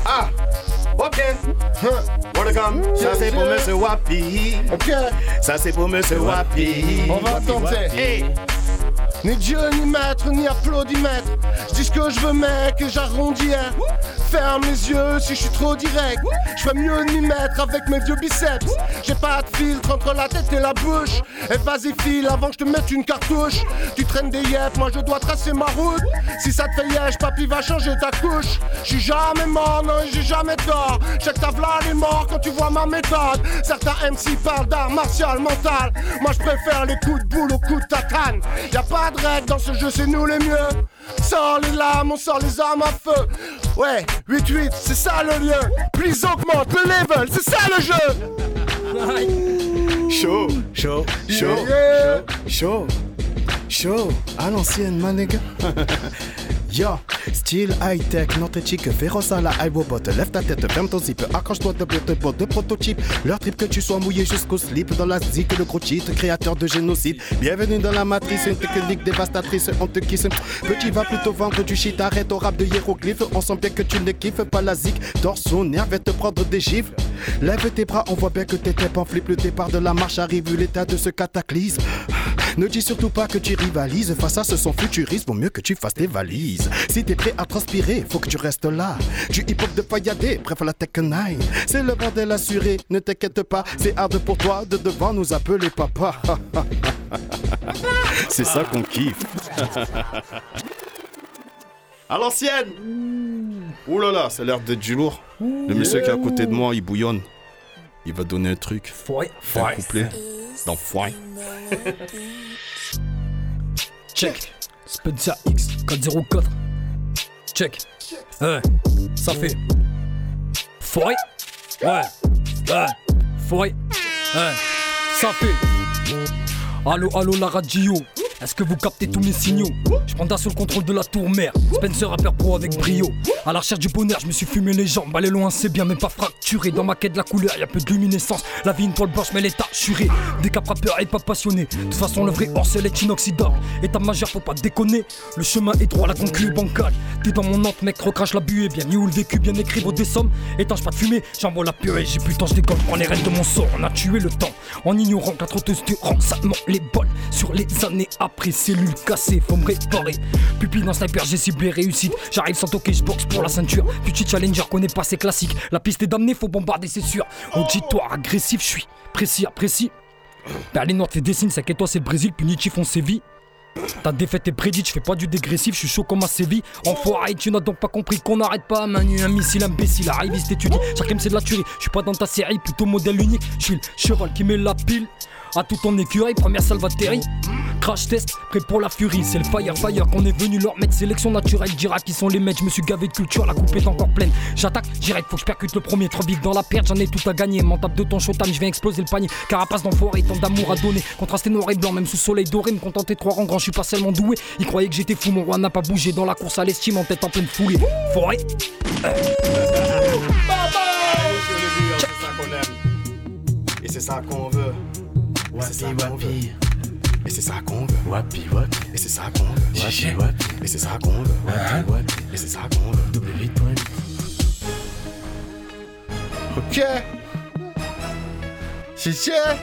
Ah, ok. Welcome. Ça c'est pour Monsieur Wapi. Ok. Ça c'est pour Monsieur Wapi. On va tenter. Wapi. Ni Dieu, ni maître, ni applaudimètre. Je dis ce que je veux, mec, et j'arrondis. hein. Ferme les yeux si je suis trop direct. Je fais mieux m'y mettre avec mes vieux biceps. J'ai pas de filtre entre la tête et la bouche. Et vas-y, file avant que je te mette une cartouche. Tu traînes des yep, moi je dois tracer ma route. Si ça te fait yèche, papy va changer ta couche. Je suis jamais mort, non, j'ai jamais tort. Check ta v'là les morts quand tu vois ma méthode. Certains MC parlent d'art martial mental. Moi je préfère les coups de boule aux coups de tatane. Y a pas de dans ce jeu, c'est nous les mieux. Sors les lames, on sort les armes à feu. Ouais, 8-8, c'est ça le lien. Please augmente le level, c'est ça le jeu. Chaud, chaud, chaud, chaud, chaud, à l'ancienne, ma. <laughs> Yo, style high-tech, notre chic, féroce à la iRobot. Lève ta tête, ferme ton zip, accroche-toi de de bord de prototype. Leur trip que tu sois mouillé jusqu'au slip dans la zik, le gros cheat, créateur de génocide. Bienvenue dans la matrice, une technique dévastatrice, on te kiss. Petit va plutôt vendre du shit, arrête au rap de hiéroglyphes. On sent bien que tu ne kiffes pas la zik, torsion, nerf, va te prendre des gifles. Lève tes bras, on voit bien que t'étais en flip. Le départ de la marche arrive, l'état de ce cataclysme. Ne dis surtout pas que tu rivalises face à ce son futuriste, vaut mieux que tu fasses tes valises. Si t'es prêt à transpirer, faut que tu restes là. Du hip-hop de pailladé, bref la Tech 9. C'est le bordel assuré, ne t'inquiète pas, c'est hard pour toi de devant nous appeler papa. <laughs> c'est ça qu'on kiffe. <laughs> à l'ancienne Ouh là là, ça a l'air d'être du lourd. Le monsieur qui est à côté de moi, il bouillonne. Il va donner un truc. Foy. Un couplet. Dans. Check. Spencer X 404. Check. Ouais. Ça fait. Foy. Ouais. Ouais. Foy. Ouais. Ça fait. Allô, allô, la radio. Est-ce que vous captez tous mes signaux Je prends d'assaut le contrôle de la tour mère. Spencer rappeur pro avec brio. À la recherche du bonheur, je me suis fumé les jambes. Aller loin, c'est bien, mais pas fracturé. Dans ma quête de la couleur, y a peu de luminescence. La vie, une toile blanche, mais est assurée. Des cap rappeurs et pas passionnés. De toute façon, le vrai Orcel est inoxydable. État majeur, faut pas déconner. Le chemin est droit, la concu est bancale. T'es dans mon hante, mec, recrache la buée. Bien où le vécu, bien écrit vos des sommes. Étanche pas de fumée, j'envoie la purée. J'ai plus temps, je décolle. Prends les rênes de mon sort. On a tué le temps. En ignorant que la trotteuse les bols. Sur les années après, cellule cassée, faut me réparer. Pupille dans sniper, j'ai ciblé réussite. J'arrive sans toquer, je boxe pour la ceinture. Petit challenger, connais pas ses classiques. La piste est damnée, faut bombarder, c'est sûr. Auditoire agressif, je suis précis, précis. Berlin Nord fait des signes, c'est que toi c'est Brésil, punitif on sévit. Ta défaite est prédite, je fais pas du dégressif, je suis chaud comme un Séville. Enfoiré, tu n'as donc pas compris qu'on n'arrête pas. Manu, un missile, imbécile, arriviste étudie. Chacun c'est de la tuerie, je suis pas dans ta série, plutôt modèle unique. Je suis le cheval qui met la pile. À tout ton écureuil, première salvatérie. Crash test, prêt pour la furie. C'est le fire fire qu'on est venu leur mettre. Sélection naturelle, dira qui sont les maîtres. Je me suis gavé de culture, la coupe est encore pleine. J'attaque, direct, faut que je percute le premier. Trop vite dans la perte, j'en ai tout à gagner. M'en tape de ton showtime, je vais exploser le panier. Carapace d'enfoiré, tant d'amour à donner. Contrasté noir et blanc, même sous soleil doré. Me contenter trois rangs grands, je suis pas seulement doué. Ils croyaient que j'étais fou, mon roi n'a pas bougé. Dans la course à l'estime, en tête en pleine foulée. Forêt. Et c'est ça qu'on veut. Et c'est ça qu'on veut. Et c'est ça qu'on veut. Wapi, wapi. Et c'est ça qu'on veut. Wapi, wapi. Et c'est ça qu'on veut. Wapi, wapi. Et c'est ça qu'on veut. Double. Ok. Ça.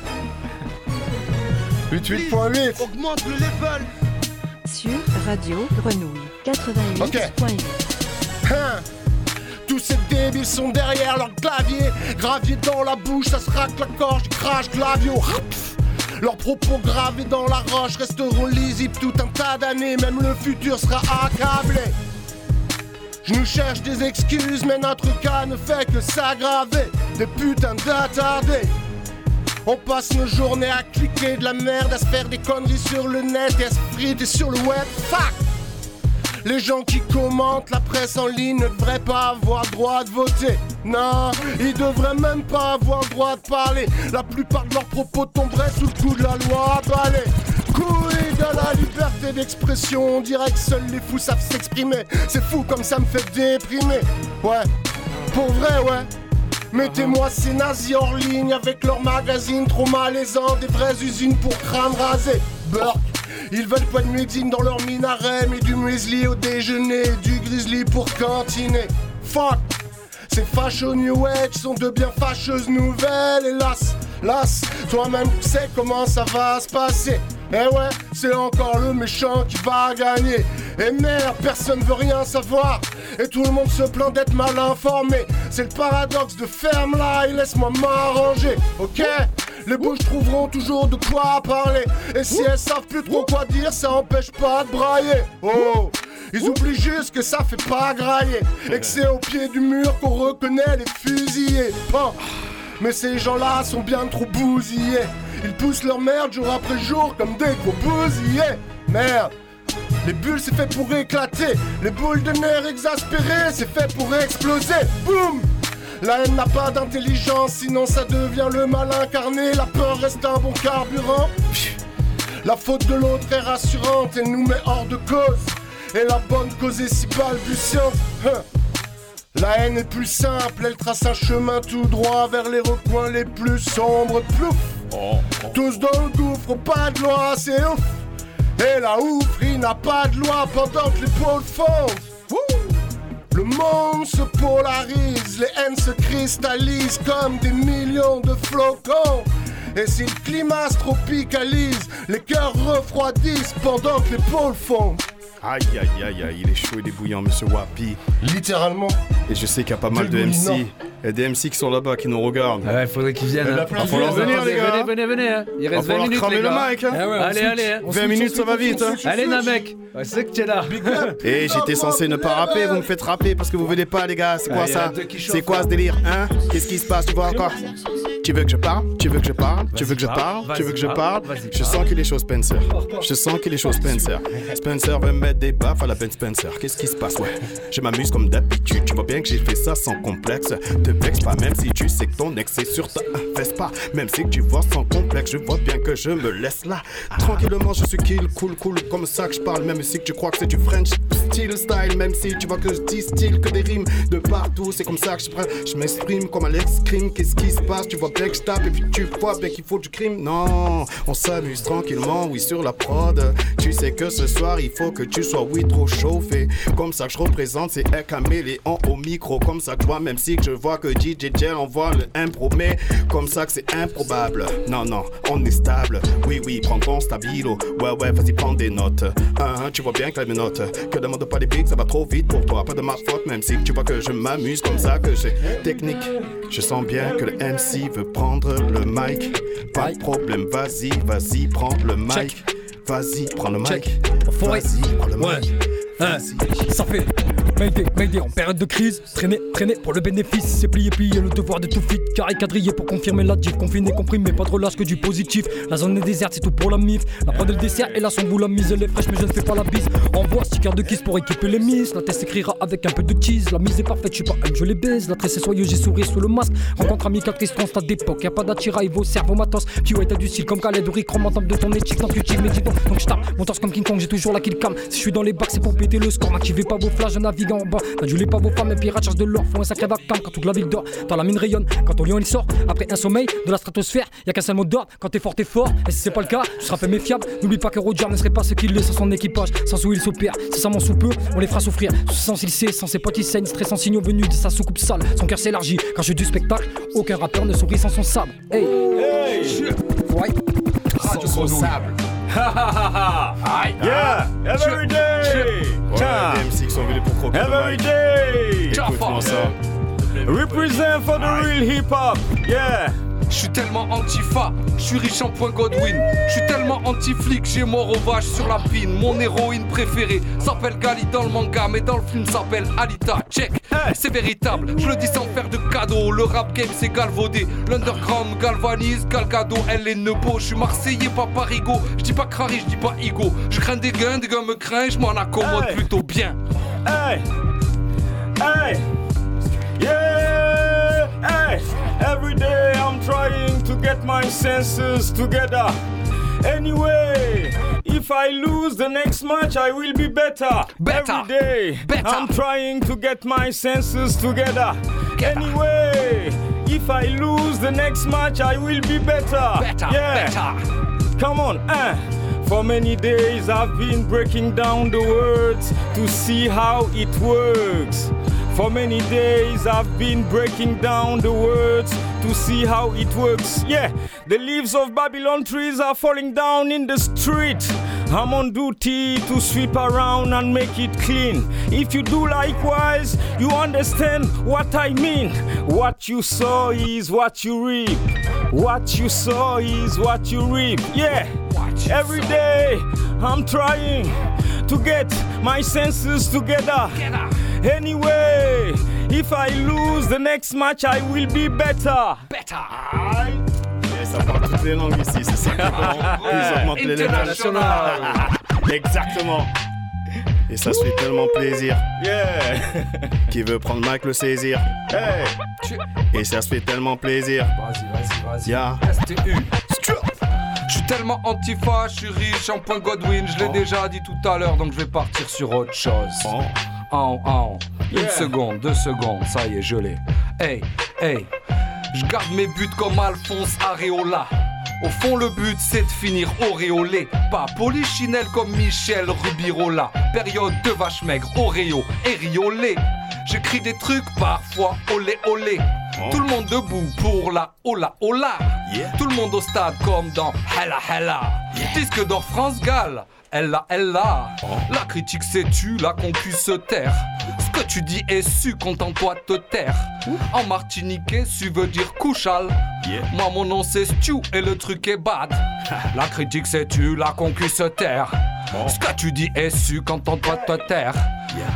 88.8. Augmente le level. Sur Radio Grenouille 88.8. Ok. Hein. Tous ces débiles sont derrière leur clavier, gravier dans la bouche, ça se racle la gorge, crash clavio. Leurs propos gravés dans la roche resteront lisibles tout un tas d'années, même le futur sera accablé. Je nous cherche des excuses, mais notre cas ne fait que s'aggraver. Des putains d'attardés. On passe nos journées à cliquer de la merde, à se faire des conneries sur le net et à se friter sur le web. Fuck! Les gens qui commentent la presse en ligne ne devraient pas avoir droit de voter. Non, ils devraient même pas avoir droit de parler. La plupart de leurs propos tomberaient sous le coup de la loi à balai. Couille de la liberté d'expression, on dirait que seuls les fous savent s'exprimer. C'est fou comme ça me fait déprimer. Ouais, pour vrai, ouais. Mettez-moi ces nazis hors ligne avec leurs magazines trop malaisants, des vraies usines pour crâne rasé. Burk. Ils veulent pas de muezzine dans leur minaret, mais du muesli au déjeuner, du grizzly pour cantiner. Fuck! Ces fachos New Age sont de bien fâcheuses nouvelles, hélas, las, toi-même tu sais comment ça va se passer. Eh ouais, c'est encore le méchant qui va gagner. Et merde, personne veut rien savoir. Et tout le monde se plaint d'être mal informé. C'est le paradoxe de ferme là et laisse-moi m'arranger, ok? Les bouches trouveront toujours de quoi parler. Et si elles savent plus trop quoi dire, ça empêche pas de brailler. Oh! Ils oublient juste que ça fait pas grailler. Et que c'est au pied du mur qu'on reconnaît les fusillés. Bon. Mais ces gens-là sont bien trop bousillés. Ils poussent leur merde jour après jour comme des gros bousillés. Merde. Les bulles, c'est fait pour éclater. Les boules de nerfs exaspérées, c'est fait pour exploser. Boum! La haine n'a pas d'intelligence, sinon ça devient le mal incarné. La peur reste un bon carburant. La faute de l'autre est rassurante et nous met hors de cause. Et la bonne cause est si balbutiante. Hein. La haine est plus simple, elle trace un chemin tout droit vers les recoins les plus sombres. Plouf Tous dans le gouffre, pas de loi, c'est ouf. Et la oufrie n'a pas de loi pendant que les pôles fondent. Le monde se polarise, les haines se cristallisent comme des millions de flocons. Et si le climat se tropicalise, les cœurs refroidissent pendant que les pôles fondent. Aïe aïe aïe aïe, il est chaud, il est bouillant, monsieur Wapi. Littéralement. Et je sais qu'il y a pas mal de MC. Il y a des MC qui sont là-bas, qui nous regardent. Ouais, faudrait qu'ils viennent. Il hein. va falloir venir, les gars. Venez, venez, venez. hein. Il Va reste 20 falloir minutes. cramer les le gars. mic, hein. Ah ouais, allez, allez. hein. 20 minutes, ça va vite, hein. Allez, Namek. Ouais, c'est que tu es là. <laughs> Et j'étais censé ne pas rapper, vous me faites rapper parce que vous venez pas, les gars. C'est quoi Ah, ça C'est quoi ce délire, hein? Qu'est-ce qui se passe Tu vois encore? Tu veux que je parle? Tu veux que je parle? Tu veux que je parle? Tu veux que je parle? Je sens qu'il est chaud, Spencer. Je sens qu'il est chaud, Spencer. Spencer veut mettre des baffes à la Ben Spencer. Qu'est-ce qui se passe, ouais Je m'amuse comme d'habitude. Tu vois bien que j'ai fait ça sans complexe. Te vexe pas, même si tu sais que ton ex est sur ta fesse pas. Même si tu vois sans complexe, je vois bien que je me laisse là. Tranquillement, je suis kill, cool, cool, comme ça que je parle. Même si tu crois que c'est du French style style. Même si tu vois que je dis style, que des rimes de partout. C'est comme ça que je m'exprime comme Alex Crime. Qu'est-ce qui se passe? Tu vois bien que je tape et puis tu vois bien qu'il faut du crime. Non, on s'amuse tranquillement, oui, sur la prod. Tu sais que ce soir, il faut que tu sois, oui, trop chauffé. Comme ça que je représente, c'est un caméléon au micro. Comme ça que je vois, même si je vois que DJ Jell envoie le impro. Mais comme ça que c'est improbable. Non, non, on est stable. Oui, oui, prends ton stabilo. Ouais, ouais, vas-y, prends des notes. Hein, hein, tu vois bien que la note. Que demande pas des pics, ça va trop vite pour toi. Pas de ma faute, même si tu vois que je m'amuse comme ça, que j'ai technique. Je sens bien que le MC veut prendre le mic. Pas de problème, vas-y, vas-y, prends le mic. Vas-y, prends le mic. Vas-y, prends le Ouais. mic. Hein, ça fait Mayday, Mayday en période de crise. Traîner, traîner pour le bénéfice C'est plier, plier le devoir de tout fit Carré, quadrillé pour confirmer la diff Confiné, comprimé, pas de relâche que du positif. La zone est déserte, c'est tout pour la mif. La prod et le dessert et là son bout la mise Elle est fraîche mais je ne fais pas la bise. Envoie sticker de kiss pour équiper les miss La test s'écrira avec un peu de cheese La mise est parfaite, je suis pas un, je les baise. La tresse est soyeuse, j'ai souri sous le masque. Rencontre amical, triste, constat d'époque. Y'a pas d'attirail, vos cerveaux matos. Puis ouais, t'as du style comme Khaled Rick de ton éthique, intuitive, mais dis donc Donc je tape, mon torse comme King Kong, j'ai toujours la kill cam. Si je suis dans les bacs, c'est pour péter le score M'activez pas vos flashs, je navigue en bas. N'adulez pas vos femmes, les pirates cherchent de l'or Font un sacré vacarme quand toute la ville dort. Dans la mine rayonne, quand au lion il sort. Après un sommeil de la stratosphère Y'a qu'un seul mot d'ordre, quand t'es fort t'es fort. Et si c'est pas le cas, tu seras fait méfiable. N'oublie pas que Roger ne serait pas ce qu'il est sans son équipage Sans où il s'opère, si ça m'en sous peu On les fera souffrir, sans il sait, sans ses potes il saigne. Stressant signaux venus de sa soucoupe sale. Son cœur s'élargit, quand je du spectacle. Aucun rappeur ne sourit sans son sabre Hey, Ouais. Radio son sable. Yeah, every day. Ouais, des MC qui sont venus pour croquer le Every mic. day. Écoute-moi ça. Represent for the real hip hop. Yeah. Je suis tellement antifa, je suis riche en point Godwin. Je suis tellement anti-flic, j'ai mort au vache sur la pine. Mon héroïne préférée s'appelle Gali dans le manga, mais dans le film s'appelle Alita. Check, c'est véritable, je le dis sans faire de cadeau. Le rap game c'est galvaudé, l'underground galvanise, Galgado, elle est nebo. Je suis marseillais, pas parigo. Je dis pas crari, je dis pas ego. Je crains des gains, des gars me craignent, je m'en accommode plutôt bien. Hey. Hey. Yeah. Hey. Every day I'm trying to get my senses together. Anyway, if I lose the next match, I will be better. Better. Every day, better. I'm trying to get my senses together. Anyway, if I lose the next match, I will be better. Better, yeah. Better. Come on, eh. For many days I've been breaking down the words to see how it works. For many days I've been breaking down the words to see how it works. Yeah, the leaves of Babylon trees are falling down in the street. I'm on duty to sweep around and make it clean. If you do likewise, you understand what I mean. What you sow is what you reap. What you sow is what you reap. Yeah, every day I'm trying to get my senses together. Anyway, if I lose the next match, I will be better. Better. Et ça parle toutes les langues ici, c'est ça. Ils augmentent les International. Exactement. Et ça se fait tellement plaisir. Yeah. Qui veut prendre Mike le saisir? Hey. Et ça se fait tellement plaisir. Vas-y, vas-y, vas-y. STU. Je suis tellement antifa, je suis riche en point Godwin, je l'ai déjà dit tout à l'heure, donc je vais partir sur autre chose. Oh, oh. Une Yeah. seconde, deux secondes, ça y est, je l'ai. Hey, hey, je garde mes buts comme Alphonse Areola. Au fond, le but, c'est de finir auréolé. Pas polichinelle comme Michel Rubirola. Période de vache maigre, Oreo et riolé. J'écris des trucs parfois, olé olé. Tout le monde debout pour la hola hola. Tout le monde au stade comme dans Hella Hella. Disque d'or France Gall. Elle elle là. La critique c'est tu, la concu se terre. Ce que tu dis est su, contente-toi de te taire. En martiniquais, su veut dire couchal. Moi mon nom c'est Stu et le truc est bad. <laughs> La critique c'est tu, la concu se terre. Ce que tu dis est su, contente-toi de te taire.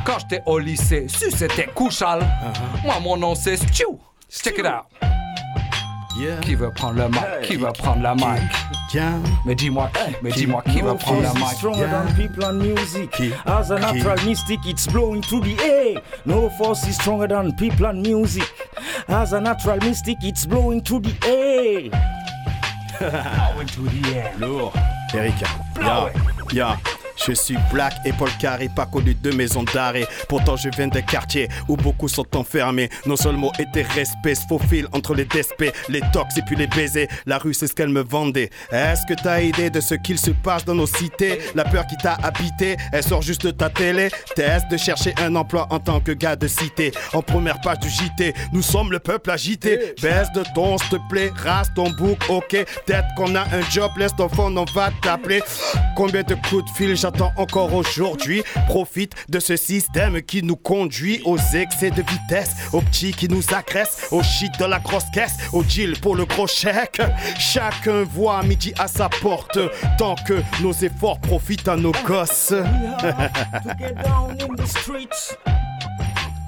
Quand j'étais au lycée, su c'était couchal. Moi mon nom c'est Stu. Check it out. Qui veut prendre le mic? Qui veut prendre la mic? Mais dis-moi qui? Mais dis-moi qui veut prendre la mic? stronger than people and music. As a natural mystic, it's blowing through the air. No force is stronger than people and music. As a natural mystic, it's blowing through the air. <laughs> blowing through the air. Lourd. Erika. Ya. Ya. Je suis black et Paul Carré, pas connu de maison d'arrêt. Pourtant, je viens d'un quartier où beaucoup sont enfermés. Nos seuls mots étaient respect, se faufile entre les despés, les tox et puis les baisers. La rue, c'est ce qu'elle me vendait. Est-ce que t'as idée de ce qu'il se passe dans nos cités? La peur qui t'a habité, elle sort juste de ta télé. Test de chercher un emploi en tant que gars de cité. En première page du JT, nous sommes le peuple agité. Baisse de ton, s'il te plaît, rase ton bouc, ok. Peut-être qu'on a un job, laisse ton phone, on va t'appeler. Combien de coups de fil encore aujourd'hui Profite de ce système qui nous conduit aux excès de vitesse, aux petits qui nous agressent, au shit de la grosse caisse, au deal pour le gros chèque. Chacun voit midi à sa porte, tant que nos efforts profitent à nos gosses.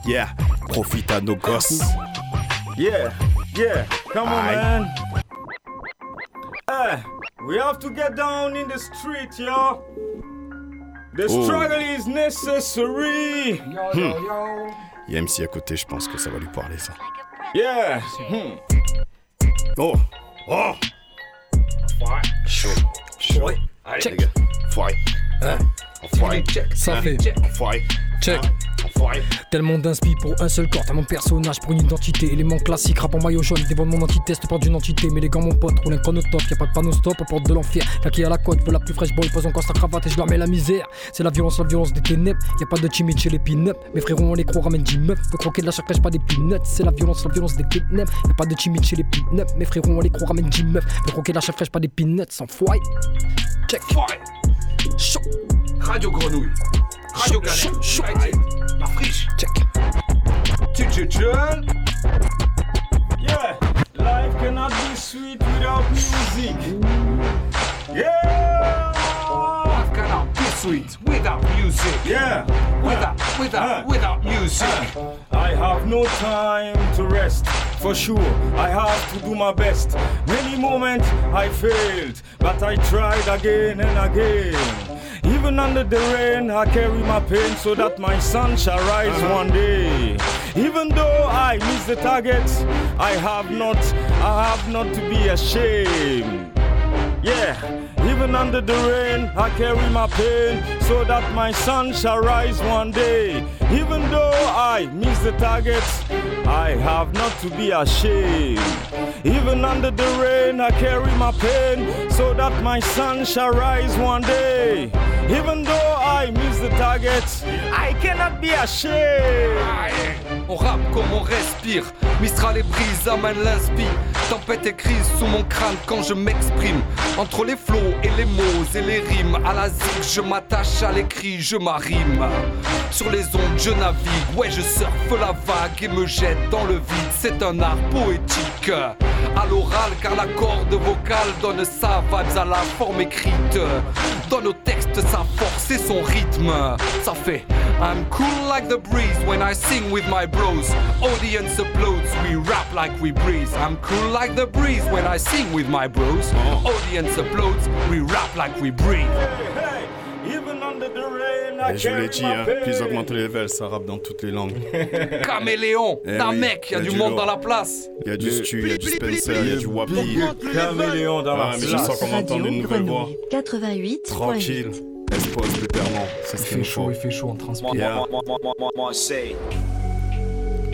yeah, profite à nos gosses. Yeah, yeah, come on, Aye. man. Hey, we have to get down in the street, yo. The Oh. struggle is necessary. Hmm. Il y a MC à côté, je pense que ça va lui parler ça. Yeah. Hmm. Oh, oh. Chaud, chaud. Allez, Check. les gars. Enfoiré. Hein? Enfoiré. Ça Hein. fait. Enfoiré. Check. Enfoiré. Tellement d'inspi pour un seul corps, tellement personnage pour une identité. Élément classique, rap en maillot jaune, dévoile mon antitest, pas d'une entité. Mais les gants, mon pote, roule un chronotop, y a pas de panneau stop, aux portes de l'enfer. Claqué à la côte, veut la plus fraîche boy, pose encore sa cravate et je leur mets la misère. C'est la violence, la violence des ténèbres. Y a pas de timide chez les pin-up. Mes frérots, on les croit, ramène 10 meufs. Veut croquer de la chair fraîche, pas des peanuts. C'est la violence, la violence des ténèbres. Y a pas de timide chez les pin-up. Mes frérots, on les croit, ramène 10 meufs. Veut croquer de la chair fraîche, pas des peanuts. Sans foie. Check. Chaud. Radio Grenouille. Radio chaud. La friche. Check. Yeah. Life cannot be sweet without music. Yeah. Life cannot be sweet without music. Yeah. Without, without, without music. I have no time to rest. For sure, I have to do my best. Many moments I failed, but I tried again and again. Even under the rain, I carry my pain so that my sun shall rise uh-huh. one day. Even though I miss the target, I have not, I have not to be ashamed. Yeah, even under the rain, I carry my pain so that my sun shall rise one day. Even though I miss the targets, I have not to be ashamed. Even under the rain, I carry my pain so that my sun shall rise one day. Even though I miss the targets, I cannot be ashamed. On rappe comme on respire. Mistral et brise amène l'inspi. Tempête et crise sous mon crâne quand je m'exprime. Entre les flots et les mots et les rimes. À la zig, je m'attache à l'écrit, je m'arrime. Sur les ondes, je navigue. Ouais, je surfe la vague et me jette dans le vide. C'est un art poétique. À l'oral, car la corde vocale donne sa vibes à la forme écrite. Donne au texte sa force et son rythme. Ça fait I'm cool like the breeze when I sing with my bros. Audience applauds, we rap like we breeze. I'm cool like the breeze when I sing with my bros. Audience applauds, we rap like we breathe. Even under the rain, I Et je vous l'ai dit, hein, plus augmenter les levels, ça rappe dans toutes les langues. Caméléon, Eh t'as oui, mec, y a du du monde dans la place. Il y a du Stu, il y a du Spencer, il y a du Wapi. Caméléon dans la Ah, mais je place. sens qu'on entend une nouvelle voix. 88. Tranquille. Espose le perlant. C'est ce qu'il nous faut. Il fait chaud, on transpire.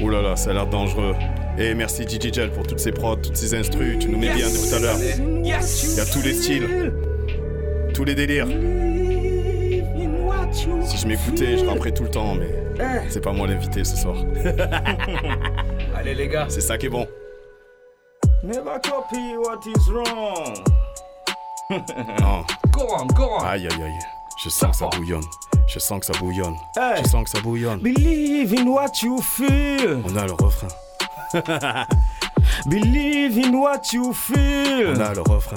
Ouh là là, ça a l'air dangereux. Et merci DJ Gel pour toutes ces prods, toutes ces instrus. Tu nous mets bien tout à l'heure. Il y a tous les styles, tous les délires. Si je m'écoutais, je rapperais tout le temps, mais c'est pas moi l'invité ce soir. <laughs> Allez les gars. C'est ça qui est bon. Never copy what is wrong. Non. Go on, go on. Aïe aïe aïe. Je sens que ça bouillonne. Je sens que ça bouillonne. Hey. Je sens que ça bouillonne. Believe in what you feel. On a le refrain. <laughs> Believe in what you feel. On a le refrain.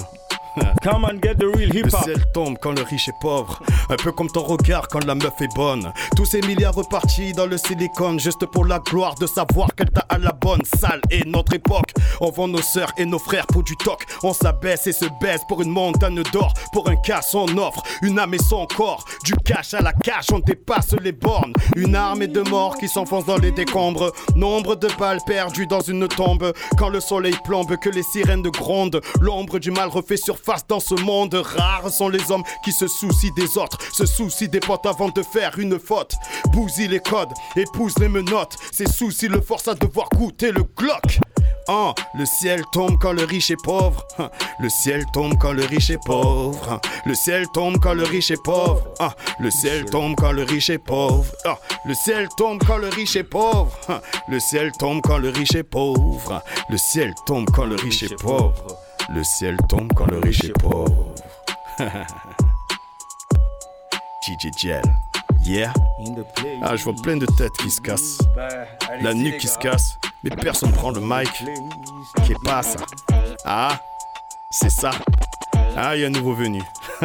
<laughs> Come and get the real Le hip hop. ciel tombe quand le riche est pauvre. Un peu comme ton regard quand la meuf est bonne. Tous ces milliards repartis dans le silicone, juste pour la gloire de savoir qu'elle t'a à la bonne salle. Et notre époque, on vend nos sœurs et nos frères pour du toc. On s'abaisse et se baisse pour une montagne d'or. Pour un casse, on offre une âme et son corps. Du cash à la cache, on dépasse les bornes. Une armée de morts qui s'enfonce dans les décombres. Nombre de balles perdues dans une tombe. Quand le soleil plombe, que les sirènes grondent. L'ombre du mal refait surface dans ce monde. Rares sont les hommes qui se soucient des autres. Se soucient des potes avant de faire une faute. Bousille les codes, épouse les menottes. Ses soucis le forcent à devoir goûter le Glock. Hein, le ciel tombe quand le riche est pauvre. Hein, le ciel tombe quand le riche est pauvre. Hein, le ciel tombe quand le riche est pauvre. Le ciel tombe quand le riche est pauvre. Le ciel tombe quand le riche est pauvre. Le ciel tombe quand le riche est pauvre. Le ciel tombe quand le riche est pauvre. Le ciel tombe quand le riche est pauvre. <laughs> DJ. Yeah. Ah, je vois plein de têtes qui se cassent. La nuque qui se casse. Mais personne prend le mic. Qu'est pas ça? Ah, c'est ça. Ah, il y a un nouveau venu. <laughs>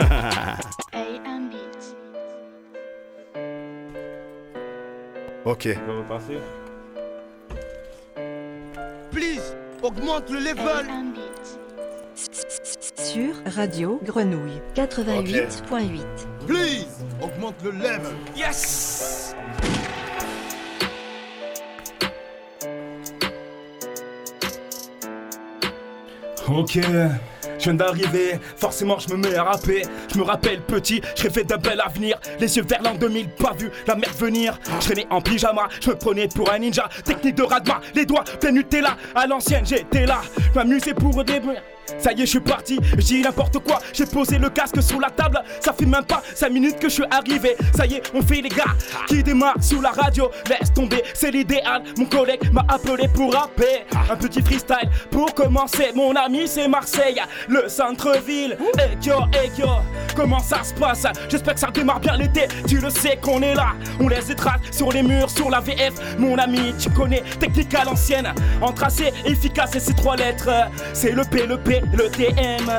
ok. Please, augmente le level. Sur Radio Grenouille 88.8. Please, augmente le level. Yes. Ok, je viens d'arriver, forcément je me mets à rapper. Je me rappelle petit, je rêvais d'un bel avenir. Les yeux vers l'an 2000, pas vu la mer venir. Je traînais en pyjama, je me prenais pour un ninja. Technique de Radma, les doigts plein Nutella. À l'ancienne, j'étais là, je m'amusais pour début. Ça y est, je suis parti, je dis n'importe quoi. J'ai posé le casque sous la table, ça fait même pas 5 minutes que je suis arrivé. Ça y est, on fait les gars qui démarrent sous la radio. Laisse tomber, c'est l'idéal. Mon collègue m'a appelé pour rapper. Un petit freestyle pour commencer. Mon ami, c'est Marseille, le centre-ville. Ekyo, Ekyo, comment ça se passe? J'espère que ça démarre bien l'été. Tu le sais qu'on est là. On laisse des traces sur les murs, sur la VF. Mon ami, tu connais, technique à l'ancienne. En tracé efficace et ces trois lettres. C'est le P, le P, le TM.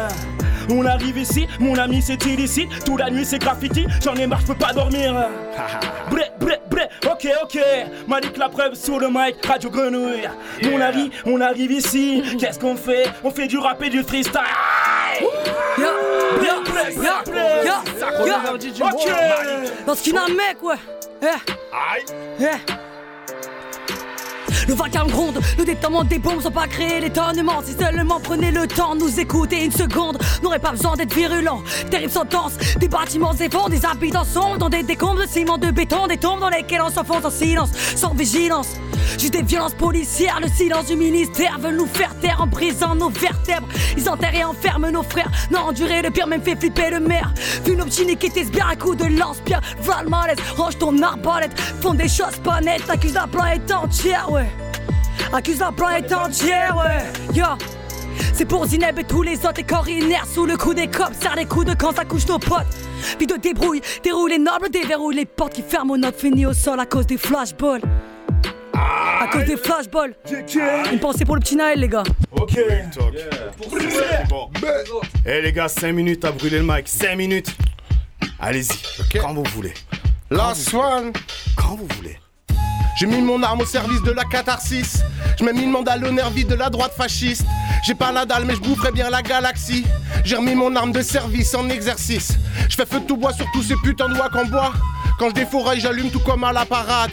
On arrive ici, mon ami c'est illicite. Toute la nuit c'est graffiti, j'en ai marre, je peux pas dormir. Bré, bré, bré, ok, ok. Malik la preuve sur le mic, Radio Grenouille. Mon ami, on arrive ici. Qu'est-ce qu'on fait? On fait du rap et du freestyle. Yo, yo, Bré, bré, bré. Ok. Dans ce qu'il a un mec, ouais. Eh. Le vacarme gronde, le détournement des bombes sont pas créés l'étonnement. Si seulement prenez le temps nous écouter une seconde, n'aurait pas besoin d'être virulent. Terrible sentence, des bâtiments s'effondrent, des habitants sombres dans des décombres de ciment, de béton, des tombes dans lesquelles on s'enfonce en silence, sans vigilance. Juste des violences policières, le silence du ministère veut nous faire taire en brisant nos vertèbres. Ils enterrent et enferment nos frères, non endurer le pire, même fait flipper le maire. Vu nos petits sbires à coups de lance-pierre, va le malaise, range ton arbalète, font des choses pas nettes, accuse la planète entière, ouais. Accuse la planète entière, ouais. Yo. C'est pour Zineb et tous les autres, et corps inertes sous le coup des cops, serre les coups de quand ça couche nos potes. Puis de débrouille, déroule les nobles, déverrouille les portes qui ferment aux notes finies au sol à cause des flashballs. À cause des flashballs. Une pensée pour le petit Naël, les gars. Ok. Eh les gars, 5 minutes à brûler le mic. 5 minutes. Allez-y. Quand vous voulez. Last one. Quand vous voulez. J'ai mis mon arme au service de la catharsis. Je mets mis le monde à l'honneur vide de la droite fasciste. J'ai pas la dalle, mais je boufferais bien la galaxie. J'ai remis mon arme de service en exercice. Je fais feu de tout bois sur tous ces putains de doigts qu'en bois. Quand je défouraille, j'allume tout comme à la parade.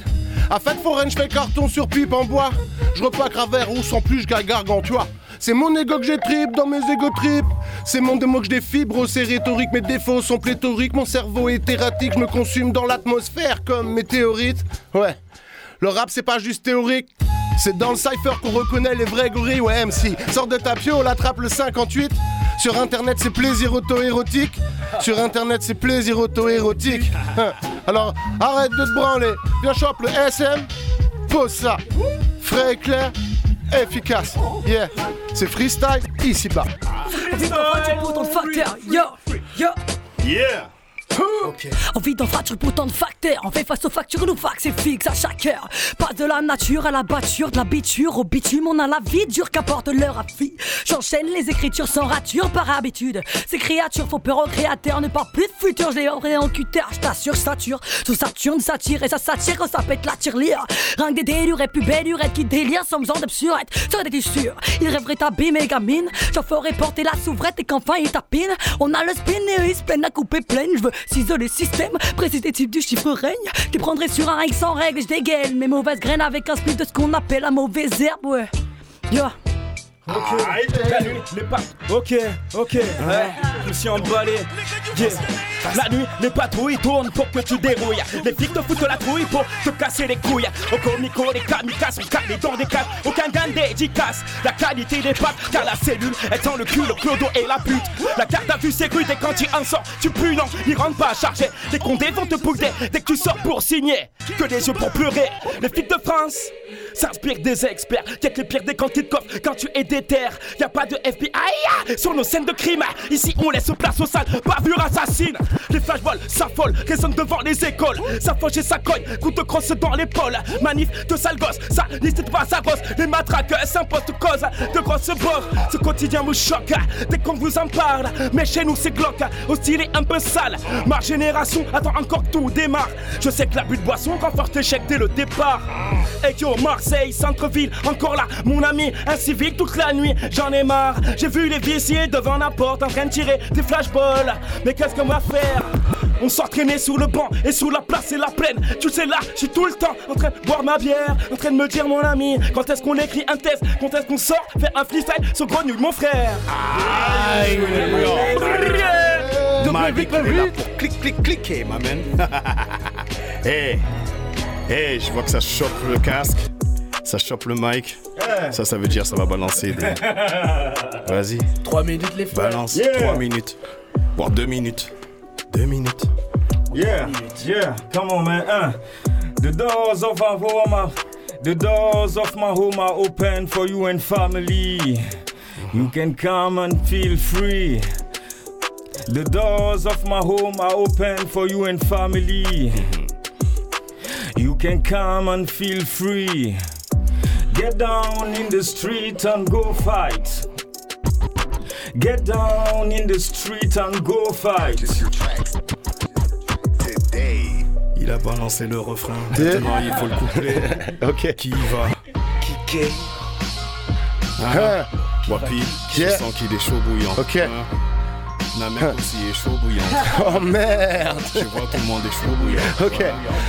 À fête foraine, je fais carton sur pipe en bois. Je repack Ravert ou sans plus, je gargantua. C'est mon ego que j'ai trip dans mes ego trips. C'est mon démo que j'ai des fibres, c'est rhétorique. Mes défauts sont pléthoriques. Mon cerveau est erratique. Je me consume dans l'atmosphère comme météorite. Ouais. Le rap, c'est pas juste théorique. C'est dans le cypher qu'on reconnaît les vrais gorilles. Ouais, MC. Sors de ta pio, l'attrape le 58. Sur internet, c'est plaisir auto-érotique. Sur internet, c'est plaisir auto-érotique. <laughs> Hein. Alors, arrête de te branler. Viens chope le SM. Pose ça. Frais et clair. Efficace. Yeah. C'est freestyle ici-bas. Yo, yo. Yeah. Envie d'en fracture pour de facteurs. On fait face aux factures, nous fax c'est fixe à chaque heure. Pas de la nature à la batture, de la biture au bitume. On a la vie dure qu'apporte leur appui. J'enchaîne les écritures sans rature par habitude. Ces créatures font peur aux créateurs, ne pas plus de futur. Je les aurai en cutter, je t'assure, sature. Sous Saturne, ça tire et ça s'attire quand ça pète la tirelire. Rien que des délurettes, plus bellurettes qui délirent sans besoin d'absurette. Serait des sûr, il rêverait t'abîmer gamine. J'en ferai porter la souvrette et qu'enfin il tapine. On a le spin et il se à couper pleine. Je veux le système, préciser type du chiffre règne. Tu prendrais sur un règle sans règle, je dégaine mes mauvaises graines avec un split de ce qu'on appelle la mauvaise herbe, ouais. Yo. Ok, la nuit, les pattes. Ok, ok, ouais, je me suis emballé. Yeah. La nuit, les patrouilles tournent pour que tu dérouilles. Les flics te foutent la trouille pour te casser les couilles. Au comico, les kamikazes sont calés dans des cases. Aucun gain dédicace. La qualité des pattes, car la cellule est dans le cul, le clodo et la pute. La carte à vue sécurité et quand tu en sors, tu pues non, ils rentrent pas à charger. Les condés vont te bouder dès que tu sors pour signer. Que des yeux pour pleurer. Les flics de France s'inspirent des experts. Que les pires des quantités de coffre quand tu es déter. Y'a pas de FBI ah, sur nos scènes de crime. Ici, on laisse place aux salles, bavure assassine. Les flashballs s'affolent, résonnent devant les écoles. Ça fauche et ça cogne, coup de crosse dans l'épaule. Manif de sale gosse, ça n'hésite pas, ça gosse. Les matraques s'imposent cause de grosses bords. Ce quotidien me choque dès qu'on vous en parle. Mais chez nous, c'est glauque, hostile et un peu sale. Ma génération attend encore tout démarre. Je sais que l'abus de boisson renforce l'échec dès le départ. Et yo, Marseille, centre-ville, encore là, mon ami, un civil toute la nuit. J'en ai marre, j'ai vu les viciers devant la porte en train de tirer des flashballs. Mais qu'est-ce qu'on va faire? On s'entraînait sur le banc et sous la place et la plaine. Tu sais là, je suis tout le temps en train de boire ma bière, en train de me dire mon ami, quand est-ce qu'on écrit un test, quand est-ce qu'on sort? Faire un freestyle sur Grenouille mon frère. Aïe, Mike est là pour clic, clic, cliquer, ma man. hey, <laughs> hey, je vois que ça chope le casque, ça chope le mic. Ça, ça veut dire ça va balancer. des- <laughs> Vas-y. 3 minutes les frères. Balance Yeah. 3 minutes. Voire 2 minutes. 2 minutes. Yeah, yeah, come on man. Uh. The doors of my home, are- the doors of my home are open for you and family. You can come and feel free. The doors of my home are open for you and family. You can come and feel free. Get down in the street and go fight. Get down in the street and go fight. Il a balancé le refrain. Maintenant, il faut le coupler. <laughs> ok. Qui va? Kicker Ah. Wapi, Yeah. je sens qu'il est chaud bouillant. Ok. Hein. Namek aussi est chaud bouillant. <laughs> Oh merde Je vois tout le monde est chaud bouillant. <laughs> Ok,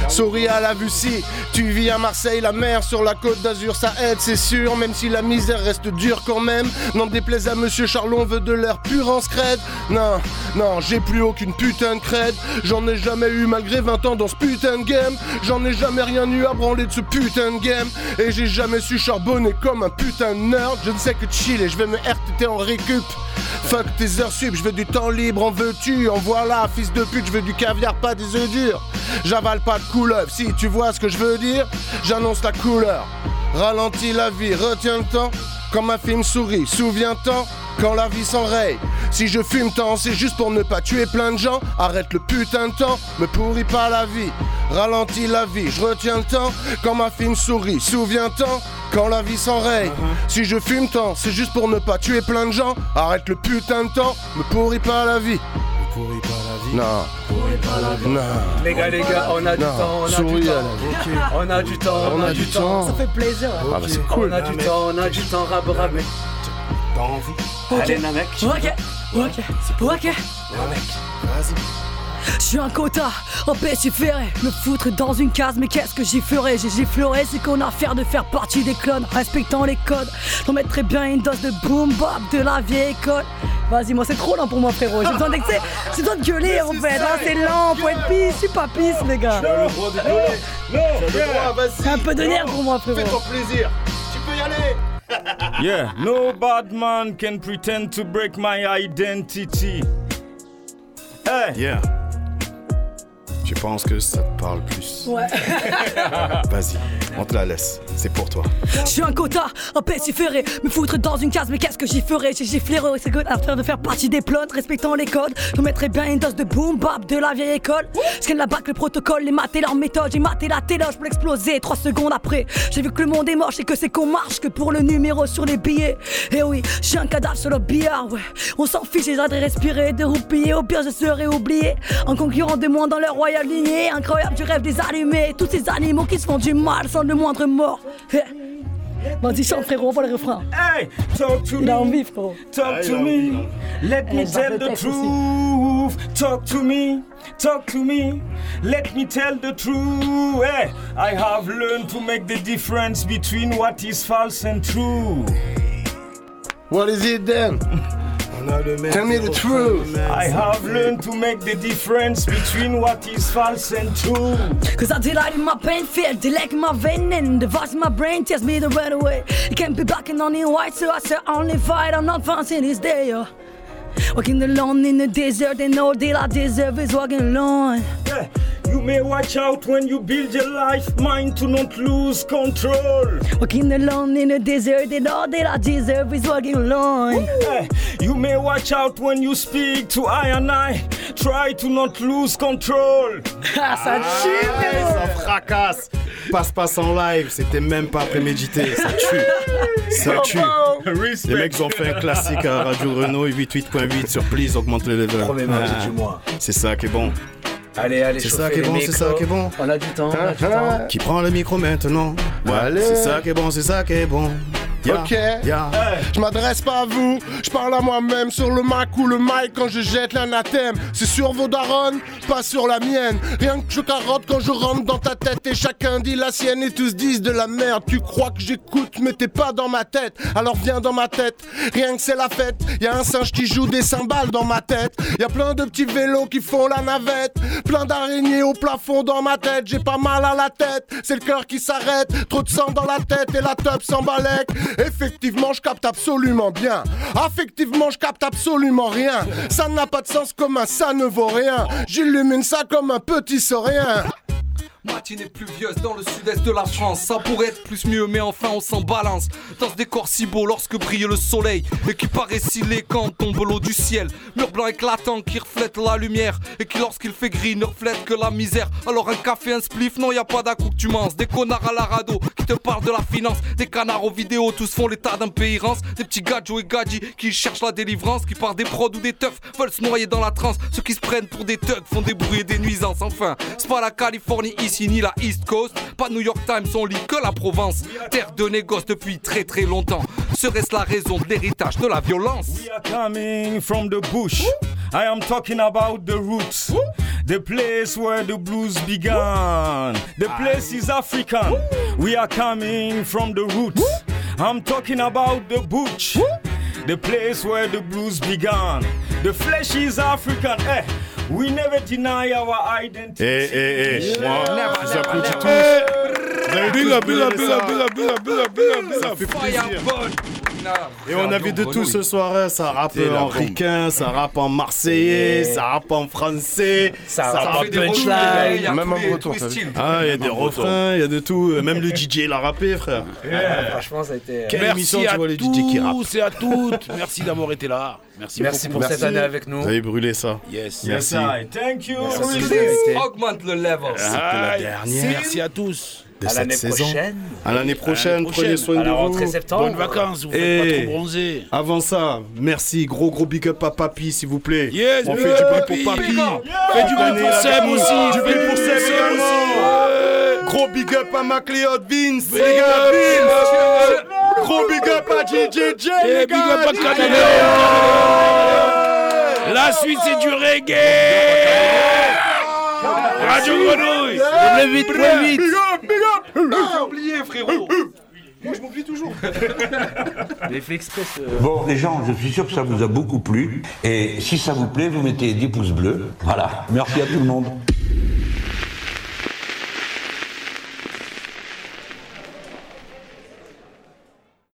souris à la vue si tu vis à Marseille, la mer sur la côte d'Azur, ça aide, c'est sûr, même si la misère reste dure quand même. N'en déplaise à Monsieur Charlon, veut de l'air pur en scred. Non, non, j'ai plus aucune putain de cred. J'en ai jamais eu malgré 20 ans dans ce putain de game. J'en ai jamais rien eu à branler de ce putain de game. Et j'ai jamais su charbonner comme un putain de nerd. Je ne sais que chill et je vais me RTT en récup. Fuck tes heures sup, je veux du temps libre, en veux-tu En voilà, fils de pute, je veux du caviar, pas des œufs durs. J'avale pas de couleuvre, si tu vois ce que je veux dire, j'annonce la couleur. Ralentis la vie, retiens le temps, quand ma film sourit, souviens-t'en, quand la vie s'enraye. Si je fume tant, c'est juste pour ne pas tuer plein de gens. Arrête le putain de temps, me pourris pas la vie. Ralentis la vie, je retiens le temps, quand ma film sourit, souviens-t'en, quand la vie s'enraye. Si je fume tant, c'est juste pour ne pas tuer plein de gens. Arrête le putain de temps, me pourris pas la vie. Me pourris pas la vie. Non. Non. Les gars, les gars, on a du Non, temps, on a souris, du temps. On a du temps, On a du temps. Ça fait plaisir. hein. Ah bah c'est cool. On a du temps, on a du temps, rab rab. T'as envie Ok. Allez, Namek. Ok, ok, ok. Je suis un quota, en pestiféré, me foutre dans une case, mais qu'est-ce que j'y ferais J'ai giflerai, c'est qu'on a affaire de faire partie des clones, respectant les codes. J'en mettrais bien une dose de boom bap de la vieille école. Vas-y, moi c'est trop lent pour moi, frérot. J'ai besoin d'excès, j'ai besoin de gueuler en fait. hein, c'est lent, faut être pisse, je suis pas pisse, les gars. le droit de gueuler. Non, vas-y. Un peu de nerf pour moi, frérot. Fais-toi plaisir. Tu peux y aller. <laughs> Yeah, no bad man can pretend to break my identity. Hey. Yeah. Je pense que ça te parle plus. Ouais. <laughs> Vas-y, on te la laisse. C'est pour toi. Je suis un quota, un pestiféré, me foutre dans une case, mais qu'est-ce que j'y ferais? J'ai giflerai, c'est good, afin de faire partie des plots, respectant les codes. Je mettrais bien une dose de boom bap de la vieille école. Je la bac, le protocole, les maths et leur méthode. J'ai maté la téloge pour l'exploser. Trois secondes après, j'ai vu que le monde est moche et que c'est qu'on marche que pour le numéro sur les billets. Et oui, je suis un cadavre sur le billard, ouais. On s'en fiche, j'ai de respirer, de roupiller. Au pire, je serai oublié. Un concurrent de moins dans leur royale lignée. Incroyable, du rêve des allumés. Tous ces animaux qui se font du mal sans le moindre mort. Eh. Vas-y, chante, frérot, on voit le refrain. Hey, talk to Il a me. envie, frérot. Talk to me. Let me Elle tell the truth. Talk to me. Talk to me. Let me tell the truth. Hey, I have learned to make the difference between what is false and true. What is it then? Tell me the truth. I have learned to make the difference between what is false and true. Cause I delight in my pain field, delight in my vein and the voice in my brain tells me the right way. It can't be black and only white, so I say only fight. I'm not fancy this day, yo. Walking alone in the desert, and all that I deserve is walking alone. Yeah, you may watch out when you build your life, mind to not lose control. Walking alone in the desert, and all that I deserve is walking alone. Hey, you may watch out when you speak to I and I, try to not lose control. Ah, ça tue, Ah, ça fracasse. Passe-passe en live, c'était même pas prémédité. Ça tue. Ça tue. Les mecs ont fait un classique à Radio Renault 88.8 sur Please, augmente le level. Premier match Ah, du mois. C'est ça qui est bon. Allez, allez, C'est ça qui est bon, c'est ça qui est bon. On a du temps, on a du temps. Qui prend le micro maintenant Ouais. C'est ça qui est bon, c'est ça qui est bon. Ok. Je m'adresse pas à vous, je parle à moi-même sur le Mac ou le mic quand je jette l'anathème. C'est sur vos darons, pas sur la mienne. Rien que je carotte quand je rentre dans ta tête et chacun dit la sienne et tous disent de la merde. Tu crois que j'écoute, mais t'es pas dans ma tête. Alors viens dans ma tête, rien que c'est la fête. Y a un singe qui joue des cymbales dans ma tête. Y a plein de petits vélos qui font la navette. Plein d'araignées au plafond dans ma tête. J'ai pas mal à la tête, c'est le cœur qui s'arrête. Trop de sang dans la tête et la top s'embalèque. Effectivement, je capte absolument bien. Affectivement, je capte absolument rien. Ça n'a pas de sens commun, ça ne vaut rien. J'illumine ça comme un petit saurien. Matinée pluvieuse dans le sud-est de la France. Ça pourrait être plus mieux, mais enfin on s'en balance. Dans ce décor si beau lorsque brille le soleil et qui paraît si quand tombe l'eau du ciel. Mur blanc éclatant qui reflète la lumière et qui lorsqu'il fait gris ne reflète que la misère. Alors un café, un spliff, non y a pas d'acoup que tu manges. Des connards à la rado qui te parlent de la finance. Des canards aux vidéos, tous font l'état d'un pays rance. Des petits gadgets et gadgets qui cherchent la délivrance, qui par des prods ou des teufs veulent se noyer dans la transe. Ceux qui se prennent pour des thugs font des bruits et des nuisances. Enfin, c'est pas la Californie ici ni la East Coast. Pas New York Times, on lit que la Provence. Terre de négoce depuis très très longtemps. Serait-ce la raison de l'héritage de la violence? We are coming from the bush. I am talking about the roots. The place where the blues began. The place is African. We are coming from the roots. I'm talking about the bush. The place where the blues began. The flesh is African. Eh, we never deny our identity. Eh, eh, eh, moi, je vous applaudis tous. Vous avez Big tous up, big up, brûlé big ça. up, big up, big up, big up, big up, big Ça up. fait plaisir. Et on a vu de tout ce soir, hein. ça rappe en ricain, ça rappe en marseillais, ça rappe en français, Ça rappe rappe en punchline. Même en breton, Ah, il y a des refrains, il y a de tout. Même le DJ l'a rappé, frère. Franchement, ça a été. Quelle émission tu vois les DJ qui et à toutes. Merci d'avoir été là. Merci, Merci pour cette année avec nous. Vous avez brûlé ça. Yes. Merci. Thank you. Augmente le level. C'était la dernière. Merci à tous. De À cette l'année saison. prochaine. À l'année prochaine, prochaine. prenez soin À de vous. rentrée septembre. Bonnes vacances, vous faites Et pas trop bronzer. Avant ça, merci, gros gros big up à Papy s'il vous plaît. Yes, On big fait du bruit pour Papy. Big up. Fais du bruit pour Seb aussi. Du du pour bruit Seb pour Seb également. Gros big up à MacLeod Vince. Big les gars, up, Vince. Gros big up à JJJ. Et les big up à. Canelo. La suite, c'est du reggae. Radio Grenouille. Big up, big up. J'ai oublié, frérot. Moi, je m'oublie toujours. <laughs> Les faits express. euh, Bon, les gens, je suis sûr que ça vous a beaucoup plu. Et si ça vous plaît, vous mettez 10 pouces bleus. Voilà. Merci à tout le monde.